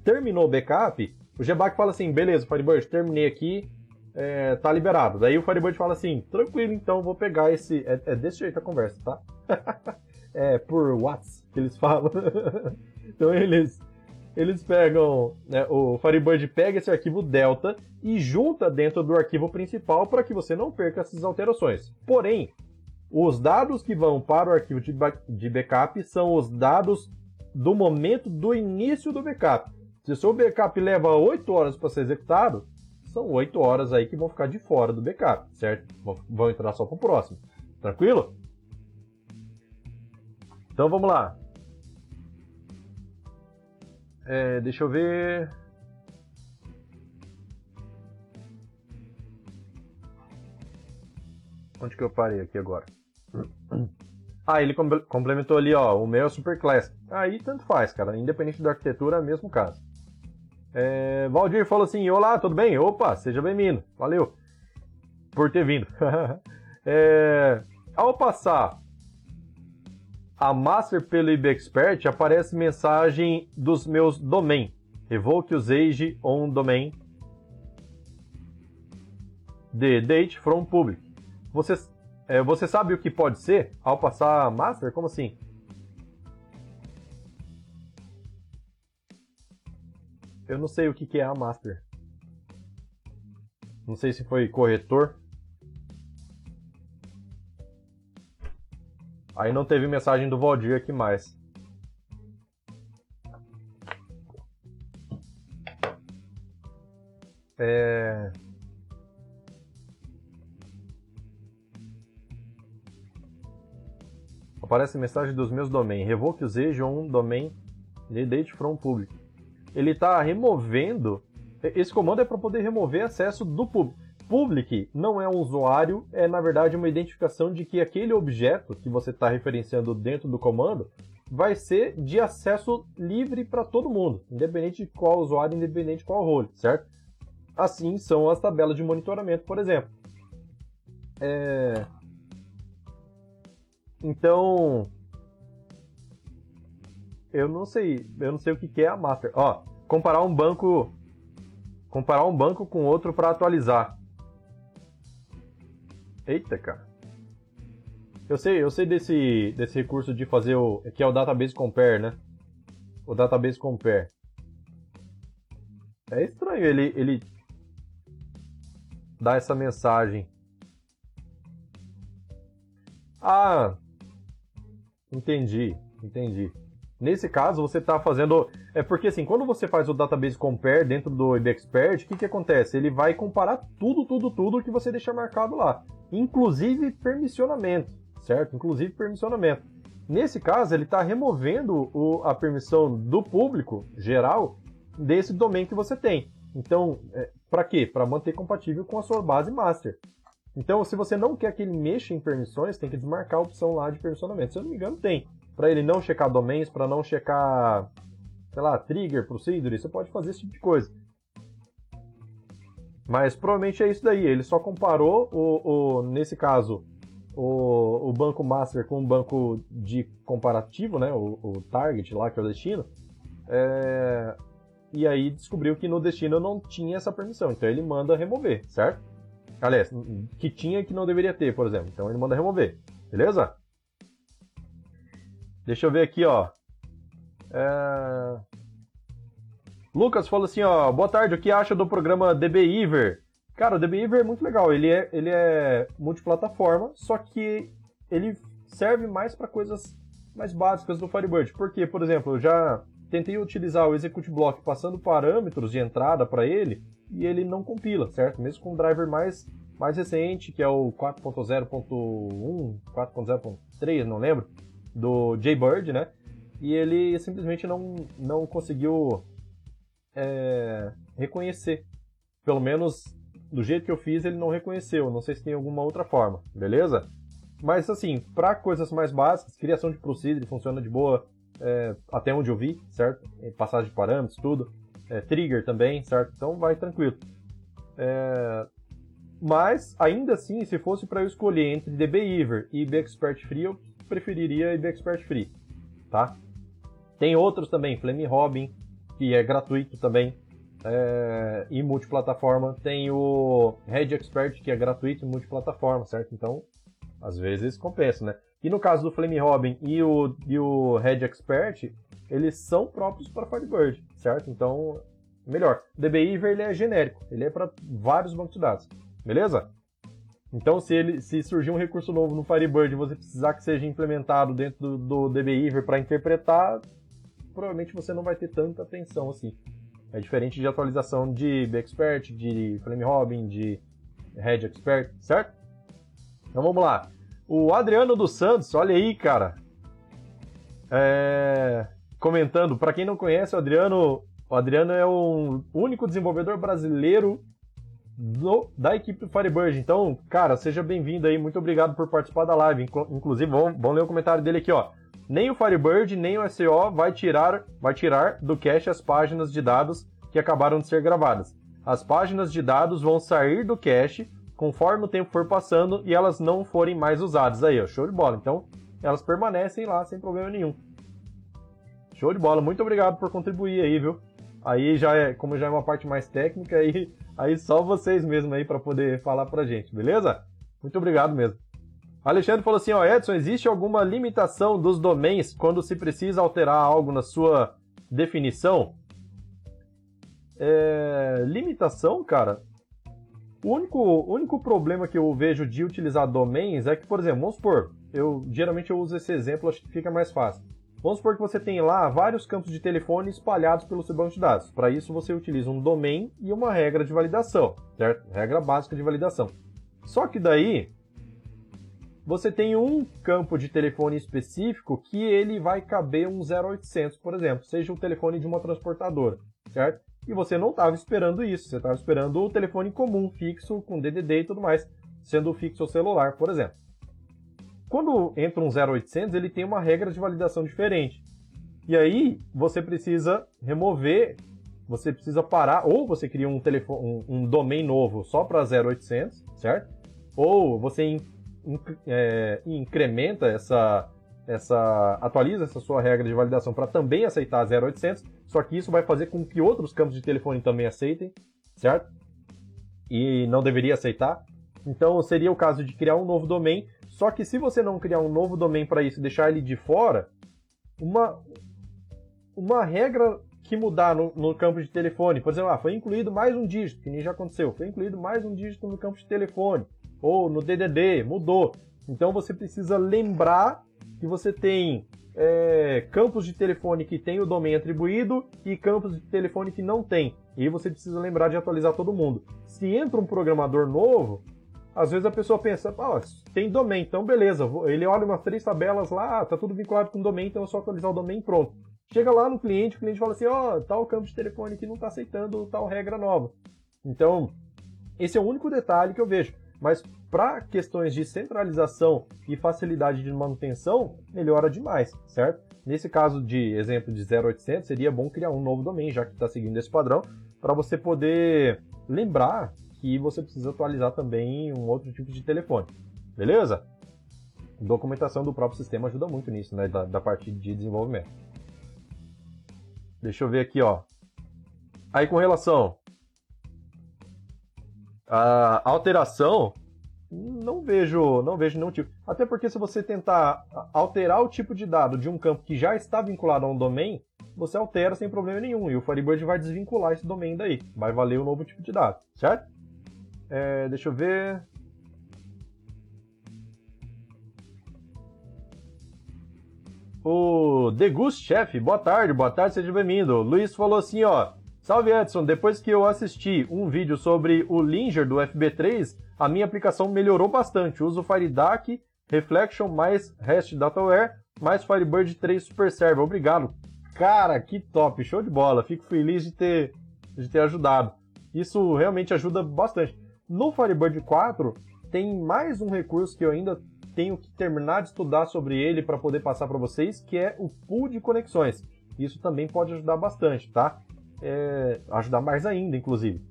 Speaker 1: Terminou o backup, o GBAC fala assim, beleza, Firebird, terminei aqui, é, tá liberado. Daí o Firebird fala assim, tranquilo, então vou pegar esse... É, é desse jeito a conversa, tá? (laughs) é, por watts que eles falam. (laughs) então eles eles pegam, né, o Firebird pega esse arquivo delta e junta dentro do arquivo principal para que você não perca essas alterações. Porém, os dados que vão para o arquivo de backup são os dados do momento do início do backup. Se o seu backup leva 8 horas para ser executado, são 8 horas aí que vão ficar de fora do backup, certo? Vão entrar só para o próximo. Tranquilo? Então vamos lá. É, deixa eu ver. Onde que eu parei aqui agora? (clears throat) Ah, ele complementou ali, ó, o meu é super classic. Aí tanto faz, cara, independente da arquitetura, é o mesmo caso. É, Valdir falou assim, olá, tudo bem? Opa, seja bem-vindo, valeu por ter vindo. (laughs) é, ao passar a Master pelo IBExpert aparece mensagem dos meus domain. revoke usage on domain the date from public. Você, é, você sabe o que pode ser ao passar master? Como assim? Eu não sei o que, que é a master. Não sei se foi corretor. Aí não teve mensagem do Valdir aqui mais. É... Aparece mensagem dos meus domain. Revoke usage on domain de date from public. Ele está removendo. Esse comando é para poder remover acesso do público. Public não é um usuário, é na verdade uma identificação de que aquele objeto que você está referenciando dentro do comando vai ser de acesso livre para todo mundo, independente de qual usuário, independente de qual role, certo? Assim são as tabelas de monitoramento, por exemplo. É... Então, eu não sei, eu não sei o que é a master. Ó, comparar um banco, comparar um banco com outro para atualizar. Eita, cara. Eu sei, eu sei desse, desse recurso de fazer o que é o database compare, né? O database compare. É estranho ele ele dar essa mensagem. Ah, entendi, entendi. Nesse caso, você está fazendo. É porque assim, quando você faz o database compare dentro do IBExpert, o que, que acontece? Ele vai comparar tudo, tudo, tudo que você deixa marcado lá. Inclusive permissionamento, certo? Inclusive permissionamento. Nesse caso, ele está removendo o, a permissão do público geral desse domínio que você tem. Então, é, para quê? Para manter compatível com a sua base master. Então, se você não quer que ele mexa em permissões, tem que desmarcar a opção lá de permissionamento. Se eu não me engano, tem. Para ele não checar domains, para não checar, sei lá, trigger, procedure, você pode fazer esse tipo de coisa. Mas provavelmente é isso daí. Ele só comparou, o, o nesse caso, o, o, banco master com o banco de comparativo, né? O, o target lá, que é o destino. É, e aí descobriu que no destino não tinha essa permissão. Então ele manda remover, certo? Aliás, que tinha que não deveria ter, por exemplo. Então ele manda remover. Beleza? Deixa eu ver aqui, ó. É... Lucas falou assim, ó. Boa tarde, o que acha do programa DBIver? Cara, o DBIver é muito legal. Ele é, ele é multiplataforma, só que ele serve mais para coisas mais básicas do Firebird. Porque, por exemplo, eu já tentei utilizar o execute block passando parâmetros de entrada para ele e ele não compila, certo? Mesmo com o driver mais, mais recente, que é o 4.0.1, 4.0.3, não lembro, do Jaybird, né? E ele simplesmente não, não conseguiu é, reconhecer. Pelo menos do jeito que eu fiz, ele não reconheceu. Não sei se tem alguma outra forma, beleza? Mas assim, para coisas mais básicas, criação de procedure funciona de boa, é, até onde eu vi, certo? Passagem de parâmetros, tudo. É, trigger também, certo? Então vai tranquilo. É, mas, ainda assim, se fosse para eu escolher entre DBEver e IBExpert Free, eu preferiria IBExpert Free, tá? Tem outros também, Flame Robin, que é gratuito também, é, e multiplataforma. Tem o Red Expert, que é gratuito e multiplataforma, certo? Então, às vezes compensa, né? E no caso do Flame Robin e o, e o Red Expert, eles são próprios para Firebird, certo? Então, melhor. DBIver ele é genérico, ele é para vários bancos de dados, beleza? Então, se, ele, se surgir um recurso novo no Firebird e você precisar que seja implementado dentro do, do DBIver para interpretar, provavelmente você não vai ter tanta atenção assim. É diferente de atualização de BExpert, de Flame Robin, de Red Expert, certo? Então vamos lá. O Adriano dos Santos, olha aí, cara. É... Comentando, para quem não conhece, o Adriano, o Adriano é o único desenvolvedor brasileiro do, da equipe do Firebird. Então, cara, seja bem-vindo aí. Muito obrigado por participar da live. Inclusive, vamos, vamos ler o comentário dele aqui, ó. Nem o Firebird, nem o SEO vai tirar, vai tirar do cache as páginas de dados que acabaram de ser gravadas. As páginas de dados vão sair do cache conforme o tempo for passando e elas não forem mais usadas. Aí, ó, show de bola. Então, elas permanecem lá sem problema nenhum. Show de bola. Muito obrigado por contribuir aí, viu? aí já é, como já é uma parte mais técnica, (laughs) aí, aí só vocês mesmos aí para poder falar pra gente, beleza? Muito obrigado mesmo. Alexandre falou assim, ó, Edson, existe alguma limitação dos domains quando se precisa alterar algo na sua definição? É, limitação, cara, o único, único problema que eu vejo de utilizar domains é que, por exemplo, vamos supor, eu geralmente eu uso esse exemplo, acho que fica mais fácil. Vamos supor que você tem lá vários campos de telefone espalhados pelo seu banco de dados. Para isso você utiliza um domain e uma regra de validação, certo? Regra básica de validação. Só que daí você tem um campo de telefone específico que ele vai caber um 0800, por exemplo, seja o telefone de uma transportadora, certo? E você não estava esperando isso, você estava esperando o telefone comum, fixo, com DDD e tudo mais, sendo fixo ou celular, por exemplo. Quando entra um 0800, ele tem uma regra de validação diferente. E aí você precisa remover, você precisa parar, ou você cria um, telefone, um, um domain novo só para 0800, certo? Ou você in, in, é, incrementa essa, essa, atualiza essa sua regra de validação para também aceitar 0800 só que isso vai fazer com que outros campos de telefone também aceitem, certo? E não deveria aceitar. Então seria o caso de criar um novo domain. Só que se você não criar um novo domain para isso, deixar ele de fora, uma uma regra que mudar no, no, campo de telefone, por exemplo, ah, foi incluído mais um dígito, que nem já aconteceu, foi incluído mais um dígito no campo de telefone, ou no DDD, mudou. Então você precisa lembrar que você tem é, campos de telefone que tem o domain atribuído e campos de telefone que não tem. E você precisa lembrar de atualizar todo mundo. Se entra um programador novo, às vezes a pessoa pensa, tem domain, então beleza. Ele olha umas três tabelas lá, ah, tá tudo vinculado com domain, então é só atualizar o domain pronto. Chega lá no cliente, o cliente fala assim, ó, oh, tal campo de telefone que não está aceitando tal regra nova. Então, esse é o único detalhe que eu vejo. Mas para questões de centralização e facilidade de manutenção, melhora demais, certo? Nesse caso de exemplo de 0800, seria bom criar um novo domain, já que está seguindo esse padrão, para você poder lembrar que você precisa atualizar também um outro tipo de telefone. Beleza? Documentação do próprio sistema ajuda muito nisso, né? Da, da parte de desenvolvimento. Deixa eu ver aqui, ó. Aí com relação à alteração, não vejo, não vejo nenhum tipo. Até porque se você tentar alterar o tipo de dado de um campo que já está vinculado a um domain, você altera sem problema nenhum. E o Firebird vai desvincular esse domain daí. Vai valer o um novo tipo de dado, certo? É, deixa eu ver. O Degust Chef, boa tarde, boa tarde, seja bem-vindo. Luiz falou assim, ó. Salve Edson, depois que eu assisti um vídeo sobre o Linger do FB3, a minha aplicação melhorou bastante. Uso FireDAC, Reflection mais REST DataWare mais Firebird 3 Super Server. Obrigado. Cara, que top, show de bola. Fico feliz de ter, de ter ajudado. Isso realmente ajuda bastante. No Firebird 4 tem mais um recurso que eu ainda tenho que terminar de estudar sobre ele para poder passar para vocês, que é o pool de conexões. Isso também pode ajudar bastante, tá? É, ajudar mais ainda, inclusive.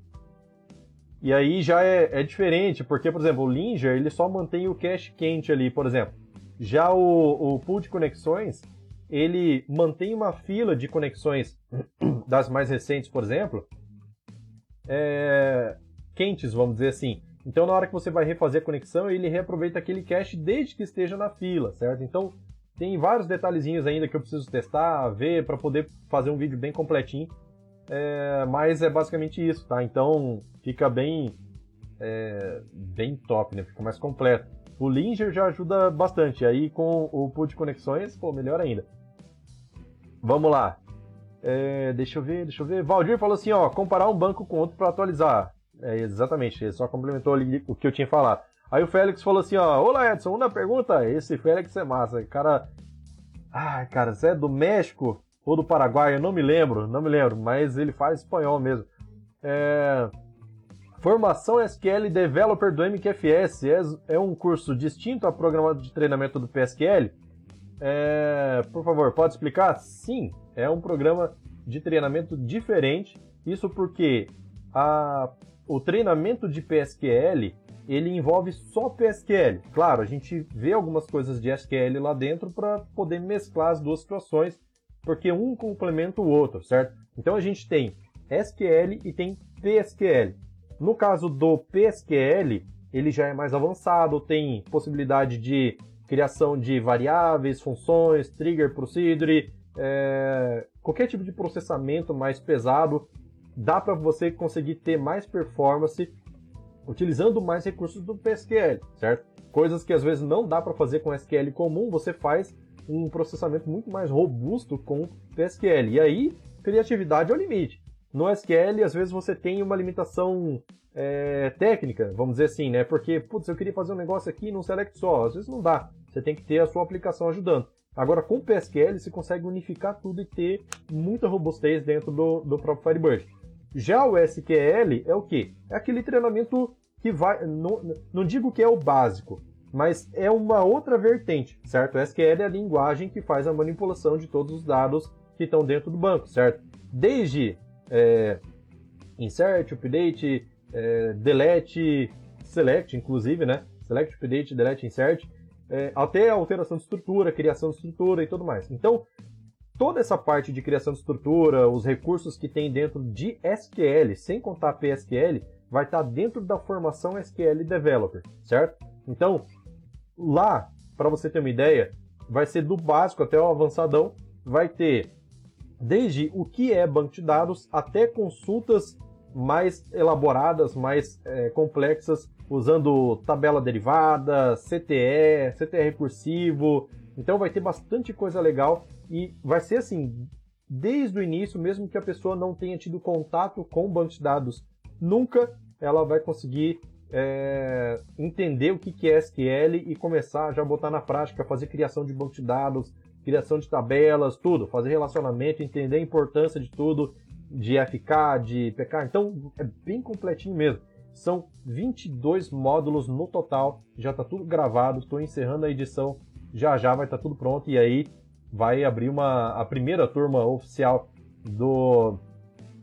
Speaker 1: E aí já é, é diferente, porque, por exemplo, o Linger ele só mantém o cache quente ali, por exemplo. Já o, o pool de conexões, ele mantém uma fila de conexões (clears throat) das mais recentes, por exemplo, é, quentes, vamos dizer assim. Então, na hora que você vai refazer a conexão, ele reaproveita aquele cache desde que esteja na fila, certo? Então, tem vários detalhezinhos ainda que eu preciso testar, ver, para poder fazer um vídeo bem completinho. É, mas é basicamente isso, tá? Então fica bem, é, bem top, né? Fica mais completo. O Linger já ajuda bastante. Aí com o pool de conexões, pô, melhor ainda. Vamos lá. É, deixa eu ver, deixa eu ver. Valdir falou assim, ó, comparar um banco com outro para atualizar. É, exatamente, ele só complementou ali o que eu tinha falado. Aí o Félix falou assim, ó, Olá Edson, uma pergunta. Esse Félix é massa. Cara, ah, cara, você é do México? ou do Paraguai, eu não me lembro, não me lembro, mas ele faz espanhol mesmo. É... Formação SQL Developer do MQFS é, é um curso distinto ao programa de treinamento do PSQL? É... Por favor, pode explicar? Sim, é um programa de treinamento diferente. Isso porque a... o treinamento de PSQL ele envolve só PSQL. Claro, a gente vê algumas coisas de SQL lá dentro para poder mesclar as duas situações porque um complementa o outro, certo? Então a gente tem SQL e tem PSQL. No caso do PSQL, ele já é mais avançado, tem possibilidade de criação de variáveis, funções, trigger procedure, é, qualquer tipo de processamento mais pesado, dá para você conseguir ter mais performance utilizando mais recursos do PSQL, certo? Coisas que às vezes não dá para fazer com SQL comum, você faz um processamento muito mais robusto com PSQL. E aí, criatividade é o limite. No SQL, às vezes você tem uma limitação é, técnica, vamos dizer assim, né? Porque, putz, eu queria fazer um negócio aqui num select só. Às vezes não dá. Você tem que ter a sua aplicação ajudando. Agora, com o PSQL, você consegue unificar tudo e ter muita robustez dentro do, do próprio Firebird. Já o SQL é o que? É aquele treinamento que vai. Não, não digo que é o básico, mas é uma outra vertente, certo? O SQL é a linguagem que faz a manipulação de todos os dados que estão dentro do banco, certo? Desde é, insert, update, é, delete, select, inclusive, né? Select, update, delete, insert, é, até alteração de estrutura, criação de estrutura e tudo mais. Então, toda essa parte de criação de estrutura, os recursos que tem dentro de SQL, sem contar PSQL, vai estar dentro da formação SQL Developer, certo? Então, lá, para você ter uma ideia, vai ser do básico até o avançadão, vai ter desde o que é banco de dados até consultas mais elaboradas, mais é, complexas, usando tabela derivada, CTE, CTE recursivo. Então vai ter bastante coisa legal e vai ser assim, desde o início, mesmo que a pessoa não tenha tido contato com o banco de dados nunca, ela vai conseguir é, entender o que é SQL e começar a já botar na prática, fazer criação de banco de dados, criação de tabelas, tudo, fazer relacionamento, entender a importância de tudo, de FK, de PK. Então é bem completinho mesmo. São 22 módulos no total, já está tudo gravado, estou encerrando a edição, já já vai estar tá tudo pronto e aí vai abrir uma, a primeira turma oficial do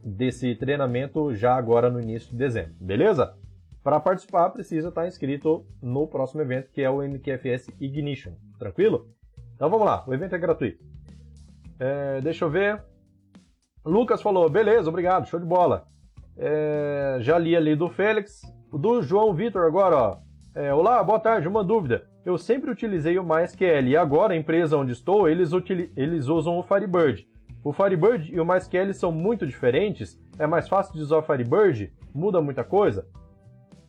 Speaker 1: desse treinamento já agora no início de dezembro, beleza? Para participar precisa estar tá inscrito no próximo evento que é o MQFS Ignition, tranquilo? Então vamos lá, o evento é gratuito. É, deixa eu ver. Lucas falou, beleza, obrigado, show de bola. É, já li ali do Félix. Do João Vitor agora, ó. É, Olá, boa tarde, uma dúvida. Eu sempre utilizei o MySQL e agora a empresa onde estou, eles, eles usam o Firebird. O Firebird e o MySQL são muito diferentes? É mais fácil de usar o Firebird? Muda muita coisa?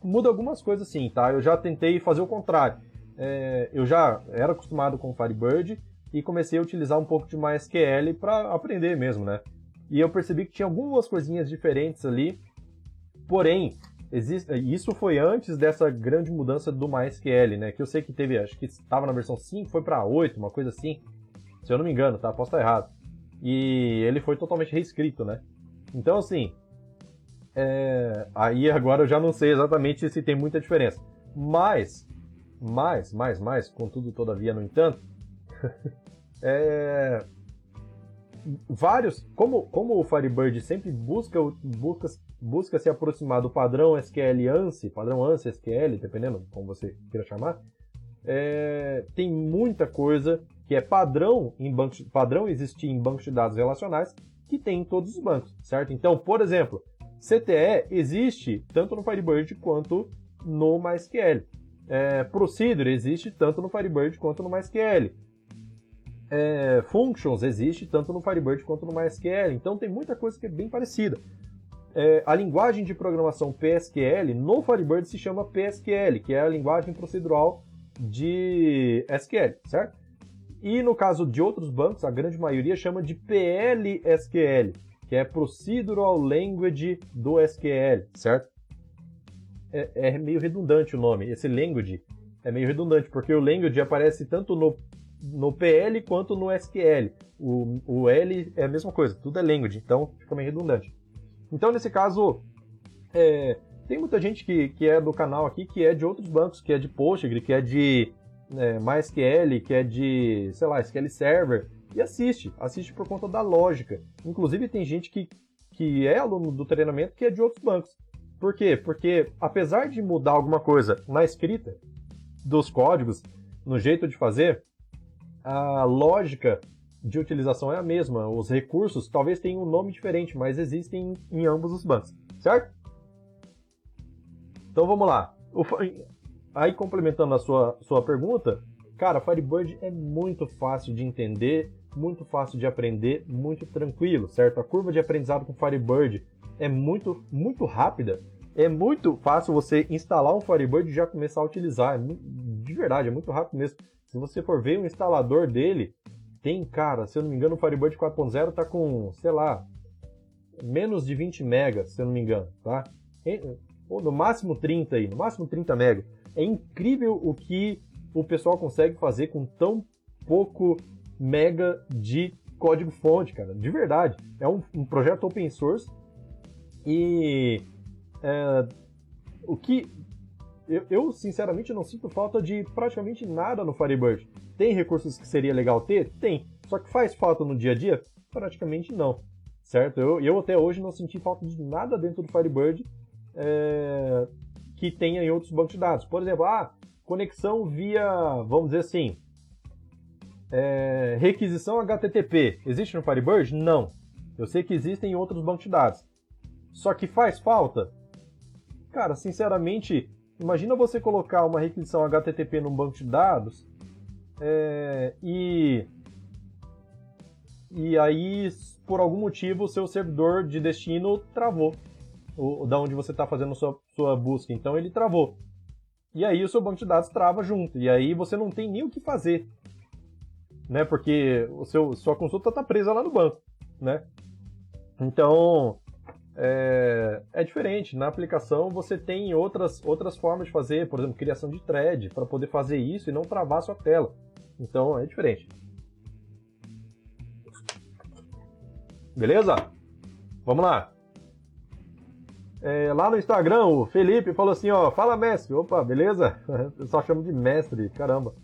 Speaker 1: Muda algumas coisas sim, tá? Eu já tentei fazer o contrário é, eu já era acostumado com Firebird e comecei a utilizar um pouco de MySQL para aprender mesmo, né? E eu percebi que tinha algumas coisinhas diferentes ali, porém, existe, isso foi antes dessa grande mudança do MySQL, né? Que eu sei que teve, acho que estava na versão 5, foi para 8, uma coisa assim, se eu não me engano, tá? Posso estar errado. E ele foi totalmente reescrito, né? Então, assim, é... aí agora eu já não sei exatamente se tem muita diferença. Mas mais, mais, mais, contudo, todavia, no entanto, (laughs) é, vários, como, como o Firebird sempre busca, busca, busca se aproximar do padrão SQL ANSI, padrão ANSI SQL, dependendo como você queira chamar, é, tem muita coisa que é padrão em bancos, padrão existir em bancos de dados relacionais que tem em todos os bancos, certo? Então, por exemplo, CTE existe tanto no Firebird quanto no MySQL é, Procedure existe tanto no Firebird quanto no MySQL. É, functions existe tanto no Firebird quanto no MySQL. Então tem muita coisa que é bem parecida. É, a linguagem de programação PSQL no Firebird se chama PSQL, que é a linguagem procedural de SQL, certo? E no caso de outros bancos, a grande maioria chama de PLSQL, que é Procedural Language do SQL, certo? é, é, meio redundante o nome. Esse language é meio redundante, porque o language aparece tanto no, no PL quanto no SQL. O, o L é a mesma coisa, tudo é language, então fica meio redundante. Então, nesse caso, é, tem muita gente que, que é do canal aqui que é de outros bancos, que é de Postgre, que é de é, MySQL, que é de, sei lá, SQL Server, e assiste, assiste por conta da lógica. Inclusive, tem gente que, que é aluno do treinamento que é de outros bancos. Por quê? Porque apesar de mudar alguma coisa na escrita dos códigos, no jeito de fazer, a lógica de utilização é a mesma. Os recursos talvez tenham um nome diferente, mas existem em ambos os bancos, certo? Então vamos lá. O, aí complementando a sua, sua pergunta, cara, Firebird é muito fácil de entender, muito fácil de aprender, muito tranquilo, certo? A curva de aprendizado com Firebird é muito, muito rápida. É muito fácil você instalar um Firebird e já começar a utilizar. É de verdade, é muito rápido mesmo. Se você for ver o instalador dele, tem, cara, se eu não me engano, o Firebird 4.0 tá com, sei lá, menos de 20 megas, se eu não me engano, tá? Ou no máximo 30 aí, no máximo 30 megas. É incrível o que o pessoal consegue fazer com tão pouco mega de código fonte, cara. De verdade. É um, um projeto open source e é, o que eu, eu, sinceramente não sinto falta de praticamente nada no Firebird. Tem recursos que seria legal ter? Tem. Só que faz falta no dia a dia? Praticamente não. Certo? Eu, eu até hoje não senti falta de nada dentro do Firebird é, que tenha em outros bancos de dados. Por exemplo, ah, conexão via, vamos dizer assim, é, requisição HTTP. Existe no Firebird? Não. Eu sei que existem em outros bancos de dados. Só que faz falta? Cara, sinceramente, imagina você colocar uma requisição HTTP num banco de dados é, e e aí por algum motivo o seu servidor de destino travou, o, da onde você está fazendo sua, sua busca. Então ele travou. E aí o seu banco de dados trava junto. E aí você não tem nem o que fazer. Né? Porque o seu, sua consulta está presa lá no banco. Né? Então, é, é, diferente. Na aplicação você tem outras, outras formas de fazer, por exemplo, criação de thread, para poder fazer isso e não travar sua tela. Então é diferente. Beleza? Vamos lá. É, lá no Instagram, o Felipe falou assim, ó, fala mestre, opa, beleza? (laughs) O pessoal chama de mestre, caramba.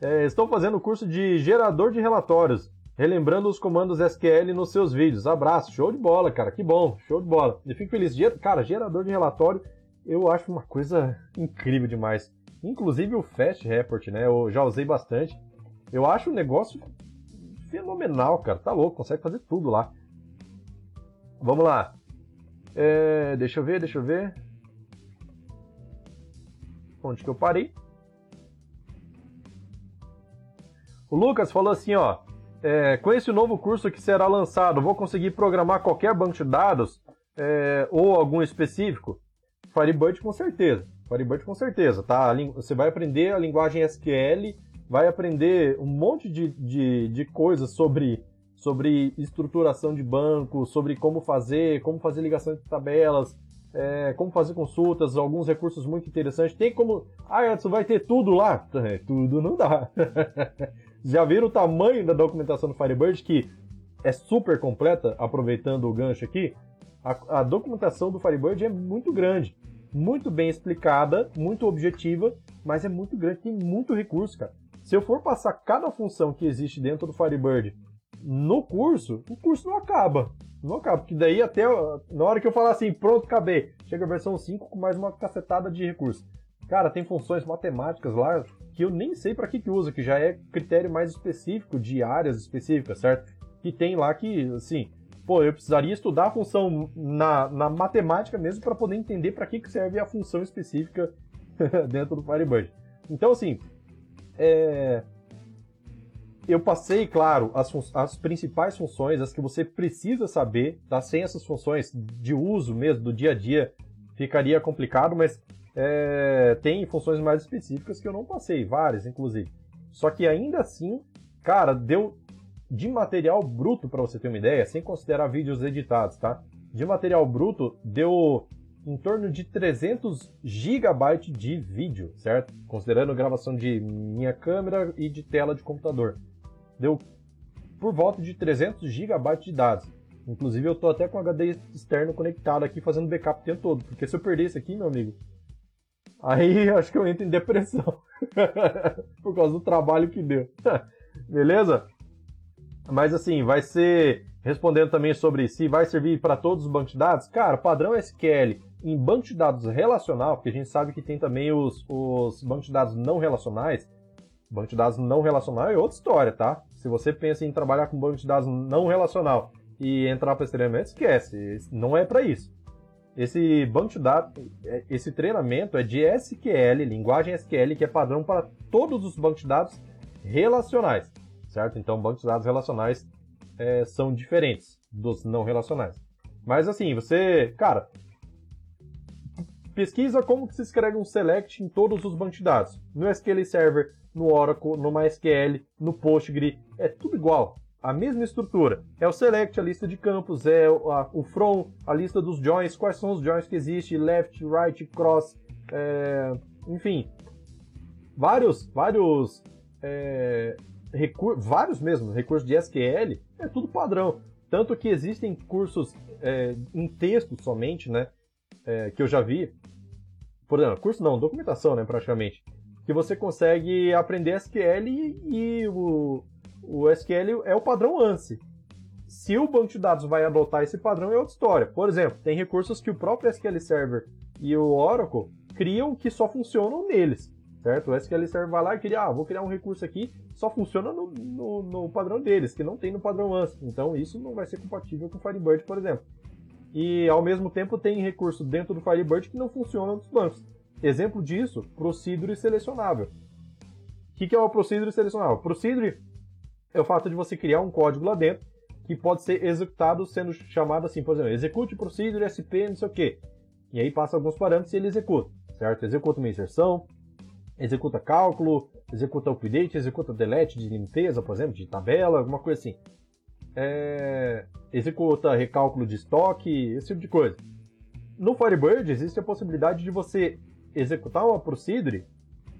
Speaker 1: É, estou fazendo o curso de gerador de relatórios relembrando os comandos SQL nos seus vídeos. Abraço, show de bola, cara, que bom, show de bola. Eu fico feliz. Cara, gerador de relatório, eu acho uma coisa incrível demais. Inclusive o Fast Report, né? Eu já usei bastante. Eu acho um negócio fenomenal, cara. Tá louco, consegue fazer tudo lá. Vamos lá. É, deixa eu ver, deixa eu ver. Onde que eu parei? O Lucas falou assim, ó é, com esse novo curso que será lançado, vou conseguir programar qualquer banco de dados é, ou algum específico? Firebird com certeza. Firebird com certeza, tá? Você vai aprender a linguagem SQL, vai aprender um monte de, de, de coisas sobre, sobre estruturação de banco, sobre como fazer, como fazer ligação de tabelas, é, como fazer consultas, alguns recursos muito interessantes. Tem como. Ah, Edson, vai ter tudo lá? (laughs) É, tudo não dá. (laughs) Já viram o tamanho da documentação do Firebird, que é super completa, aproveitando o gancho aqui? A, a documentação do Firebird é muito grande, muito bem explicada, muito objetiva, mas é muito grande, tem muito recurso, cara. Se eu for passar cada função que existe dentro do Firebird no curso, o curso não acaba. Não acaba, porque daí até na hora que eu falar assim, pronto, acabei, chega a versão 5 com mais uma cacetada de recursos. Cara, tem funções matemáticas lá que eu nem sei para que que usa, que já é critério mais específico de áreas específicas, certo? Que tem lá que, assim, pô, eu precisaria estudar a função na, na matemática mesmo para poder entender para que que serve a função específica (laughs) dentro do Firebird. Então, assim, é... eu passei, claro, as, as principais funções, as que você precisa saber, tá? Sem essas funções de uso mesmo, do dia a dia, ficaria complicado, mas é, tem funções mais específicas que eu não passei, várias inclusive. Só que ainda assim, cara, deu de material bruto para você ter uma ideia, sem considerar vídeos editados, tá? De material bruto deu em torno de 300 GB de vídeo, certo? Considerando gravação de minha câmera e de tela de computador. Deu por volta de 300 GB de dados. Inclusive eu tô até com HD externo conectado aqui fazendo backup o tempo todo, porque se eu perder isso aqui, meu amigo, Aí (laughs) acho que eu entro em depressão. (laughs) Por causa do trabalho que deu. (laughs) Beleza? Mas assim, vai ser respondendo também sobre se vai servir para todos os bancos de dados. Cara, padrão SQL em banco de dados relacional, porque a gente sabe que tem também os, os bancos de dados não relacionais. Banco de dados não relacional é outra história, tá? Se você pensa em trabalhar com banco de dados não relacional e entrar para treinamento, esquece. Não é para isso. Esse banco de dados, é, esse treinamento é de SQL, linguagem SQL, que é padrão para todos os bancos de dados relacionais, certo? Então, bancos de dados relacionais é, são diferentes dos não relacionais. Mas assim, você, cara, pesquisa como que se escreve um select em todos os bancos de dados. No SQL Server, no Oracle, no MySQL, no Postgre, é tudo igual. A mesma estrutura. É o select, a lista de campos, é o, o from, a lista dos joins, quais são os joins que existem, left, right, cross, é, enfim. Vários, vários, é, vários mesmo, recursos de SQL, é tudo padrão. Tanto que existem cursos é, em texto somente, né? É, que eu já vi. Por exemplo, curso não, documentação, né, praticamente que você consegue aprender SQL e, e o, o SQL é o padrão ANSI. Se o banco de dados vai adotar esse padrão, é outra história. Por exemplo, tem recursos que o próprio SQL Server e o Oracle criam que só funcionam neles, certo? O SQL Server vai lá e cria, ah, vou criar um recurso aqui, só funciona no, no, no padrão deles, que não tem no padrão ANSI. Então isso não vai ser compatível com o Firebird, por exemplo. E ao mesmo tempo tem recurso dentro do Firebird que não funciona nos bancos. Exemplo disso, procedure selecionável. O que, que é o procedure selecionável? Procedure é o fato de você criar um código lá dentro que pode ser executado sendo chamado assim, por exemplo, execute procedure SP, não sei o quê. E aí passa alguns parâmetros e ele executa, certo? Executa uma inserção, executa cálculo, executa update, executa delete de limpeza, por exemplo, de tabela, alguma coisa assim. É... Executa recálculo de estoque, esse tipo de coisa. No Firebird existe a possibilidade de você executar uma procedure,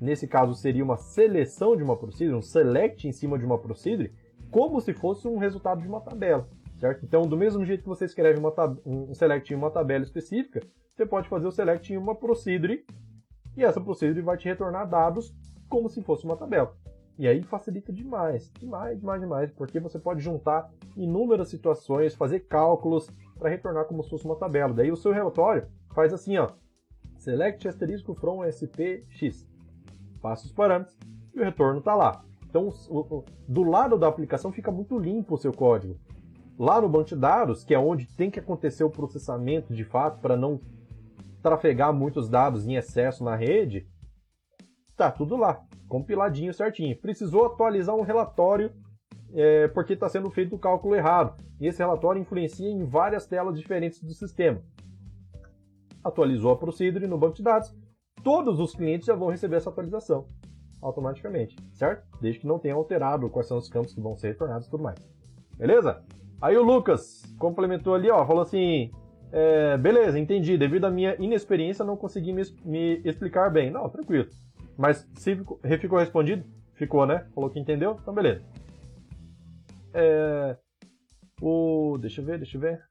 Speaker 1: nesse caso seria uma seleção de uma procedure, um select em cima de uma procedure, como se fosse um resultado de uma tabela, certo? Então, do mesmo jeito que você escreve um select em uma tabela específica, você pode fazer o select em uma procedure e essa procedure vai te retornar dados como se fosse uma tabela. E aí facilita demais, demais, demais, demais, porque você pode juntar inúmeras situações, fazer cálculos para retornar como se fosse uma tabela. Daí o seu relatório faz assim, ó, select asterisco from spx. Passa os parâmetros e o retorno está lá. Então, do lado da aplicação fica muito limpo o seu código. Lá no banco de dados, que é onde tem que acontecer o processamento de fato para não trafegar muitos dados em excesso na rede, tá tudo lá, compiladinho certinho. Precisou atualizar um relatório é, porque está sendo feito o cálculo errado. E esse relatório influencia em várias telas diferentes do sistema atualizou a procedure no banco de dados, todos os clientes já vão receber essa atualização automaticamente, certo? Desde que não tenha alterado quais são os campos que vão ser retornados e tudo mais. Beleza? Aí o Lucas complementou ali, ó, falou assim: é, beleza, entendi. Devido à minha inexperiência, não consegui me, me, explicar bem. Não, tranquilo. Mas se ficou, ficou respondido, ficou, né? Falou que entendeu, então beleza. É, o, deixa eu ver, deixa eu ver.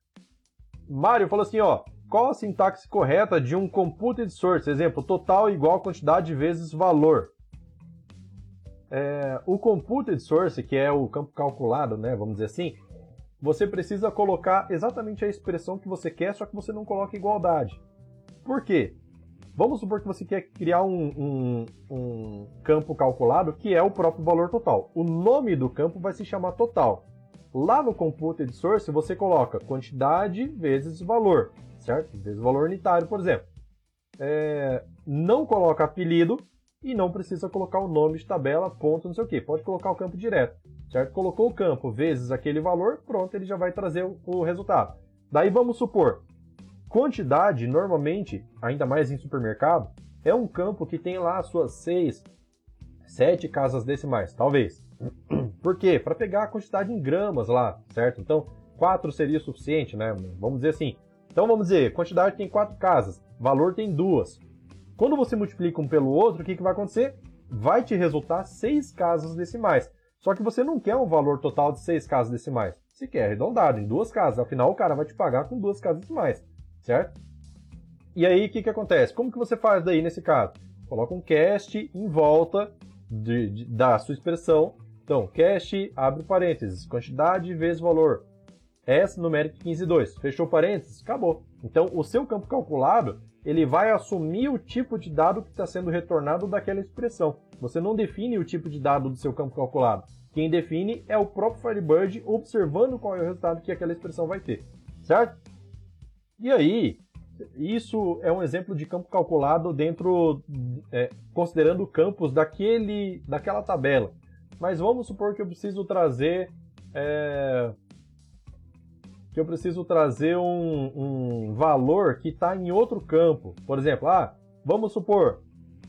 Speaker 1: Mário falou assim, ó. Qual a sintaxe correta de um computed source? Exemplo, total igual quantidade vezes valor. É, o computed source, que é o campo calculado, né, vamos dizer assim, você precisa colocar exatamente a expressão que você quer, só que você não coloca igualdade. Por quê? Vamos supor que você quer criar um, um, um campo calculado que é o próprio valor total. O nome do campo vai se chamar total. Lá no computed source você coloca quantidade vezes valor certo? Vezes valor unitário, por exemplo. É, não coloca apelido e não precisa colocar o nome de tabela, ponto, não sei o que. Pode colocar o campo direto, certo? Colocou o campo vezes aquele valor, pronto, ele já vai trazer o, o resultado. Daí vamos supor, quantidade, normalmente, ainda mais em supermercado, é um campo que tem lá as suas seis, sete casas decimais, talvez. (clears throat) Por quê? Para pegar a quantidade em gramas lá, certo? Então, 4 seria suficiente, né? Vamos dizer assim, então vamos dizer, quantidade tem quatro casas, valor tem duas. Quando você multiplica um pelo outro, o que, que vai acontecer? Vai te resultar seis casas decimais. Só que você não quer um valor total de seis casas decimais. Você quer arredondado em duas casas. Afinal, o cara vai te pagar com duas casas decimais, certo? E aí, o que, que acontece? Como que você faz daí nesse caso? Coloca um cast em volta de, de, da sua expressão. Então, cast, abre parênteses, quantidade vezes valor. S numérico 15,2. Fechou parênteses? Acabou. Então, o seu campo calculado ele vai assumir o tipo de dado que está sendo retornado daquela expressão. Você não define o tipo de dado do seu campo calculado. Quem define é o próprio Firebird observando qual é o resultado que aquela expressão vai ter, certo? E aí, isso é um exemplo de campo calculado dentro, é, considerando campos daquele, daquela tabela. Mas vamos supor que eu preciso trazer é, que eu preciso trazer um, um valor que está em outro campo. Por exemplo, ah, vamos supor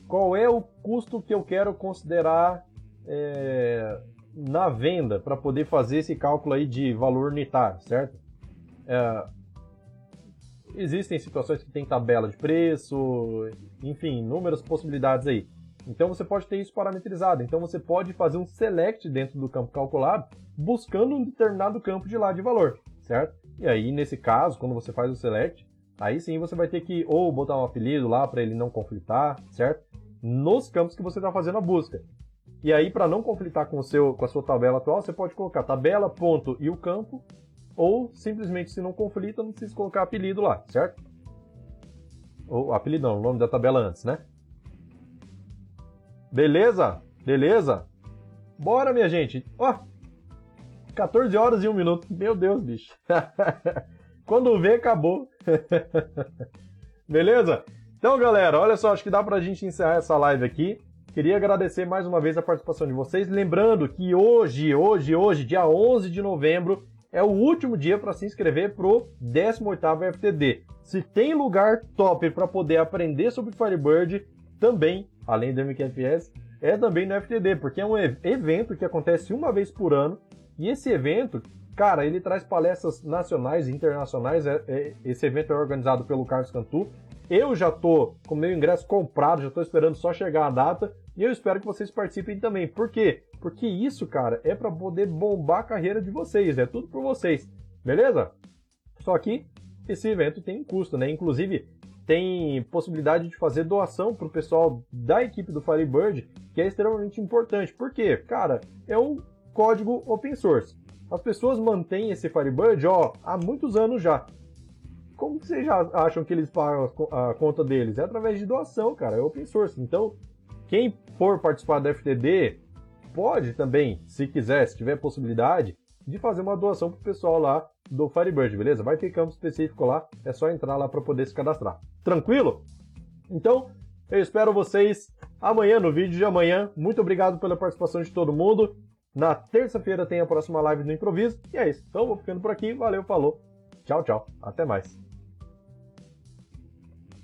Speaker 1: qual é o custo que eu quero considerar é, na venda para poder fazer esse cálculo aí de valor unitário, certo? É, existem situações que tem tabela de preço, enfim, inúmeras possibilidades aí. Então você pode ter isso parametrizado. Então você pode fazer um select dentro do campo calculado, buscando um determinado campo de lá de valor, certo? E aí, nesse caso, quando você faz o select, aí sim você vai ter que ou botar um apelido lá para ele não conflitar, certo? Nos campos que você está fazendo a busca. E aí, para não conflitar com, o seu, com a sua tabela atual, você pode colocar tabela, ponto e o campo, ou simplesmente, se não conflita, não precisa colocar apelido lá, certo? Ou apelido não, o nome da tabela antes, né? Beleza? Beleza? Bora, minha gente. Ó, 14 horas e 1 minuto. Meu Deus, bicho. (laughs) Quando vê, acabou. (laughs) Beleza? Então, galera, olha só, acho que dá pra gente encerrar essa live aqui. Queria agradecer mais uma vez a participação de vocês. Lembrando que hoje, hoje, hoje, dia 11 de novembro, é o último dia para se inscrever pro 18º FTD. Se tem lugar top para poder aprender sobre Firebird, também além do MQFS, é também no FTD, porque é um evento que acontece uma vez por ano, e esse evento, cara, ele traz palestras nacionais e internacionais, é, é, esse evento é organizado pelo Carlos Cantu, eu já tô com meu ingresso comprado, já tô esperando só chegar a data, e eu espero que vocês participem também. Por quê? Porque isso, cara, é para poder bombar a carreira de vocês, é tudo por vocês, beleza? Só que esse evento tem um custo, né? Inclusive, tem possibilidade de fazer doação para o pessoal da equipe do Firebird, que é extremamente importante. Por quê? Cara, é um código open source. As pessoas mantêm esse Firebird ó, há muitos anos já. Como que vocês já acham que eles pagam a conta deles? É através de doação, cara, é open source. Então, quem for participar da FTD, pode também, se quiser, se tiver possibilidade, de fazer uma doação pro pessoal lá do Firebird, beleza? Vai ter campo específico lá, é só entrar lá para poder se cadastrar. Tranquilo? Então, eu espero vocês amanhã no vídeo de amanhã. Muito obrigado pela participação de todo mundo. Na terça-feira tem a próxima live do improviso. E é isso. Então, vou ficando por aqui. Valeu, falou. Tchau, tchau. Até mais.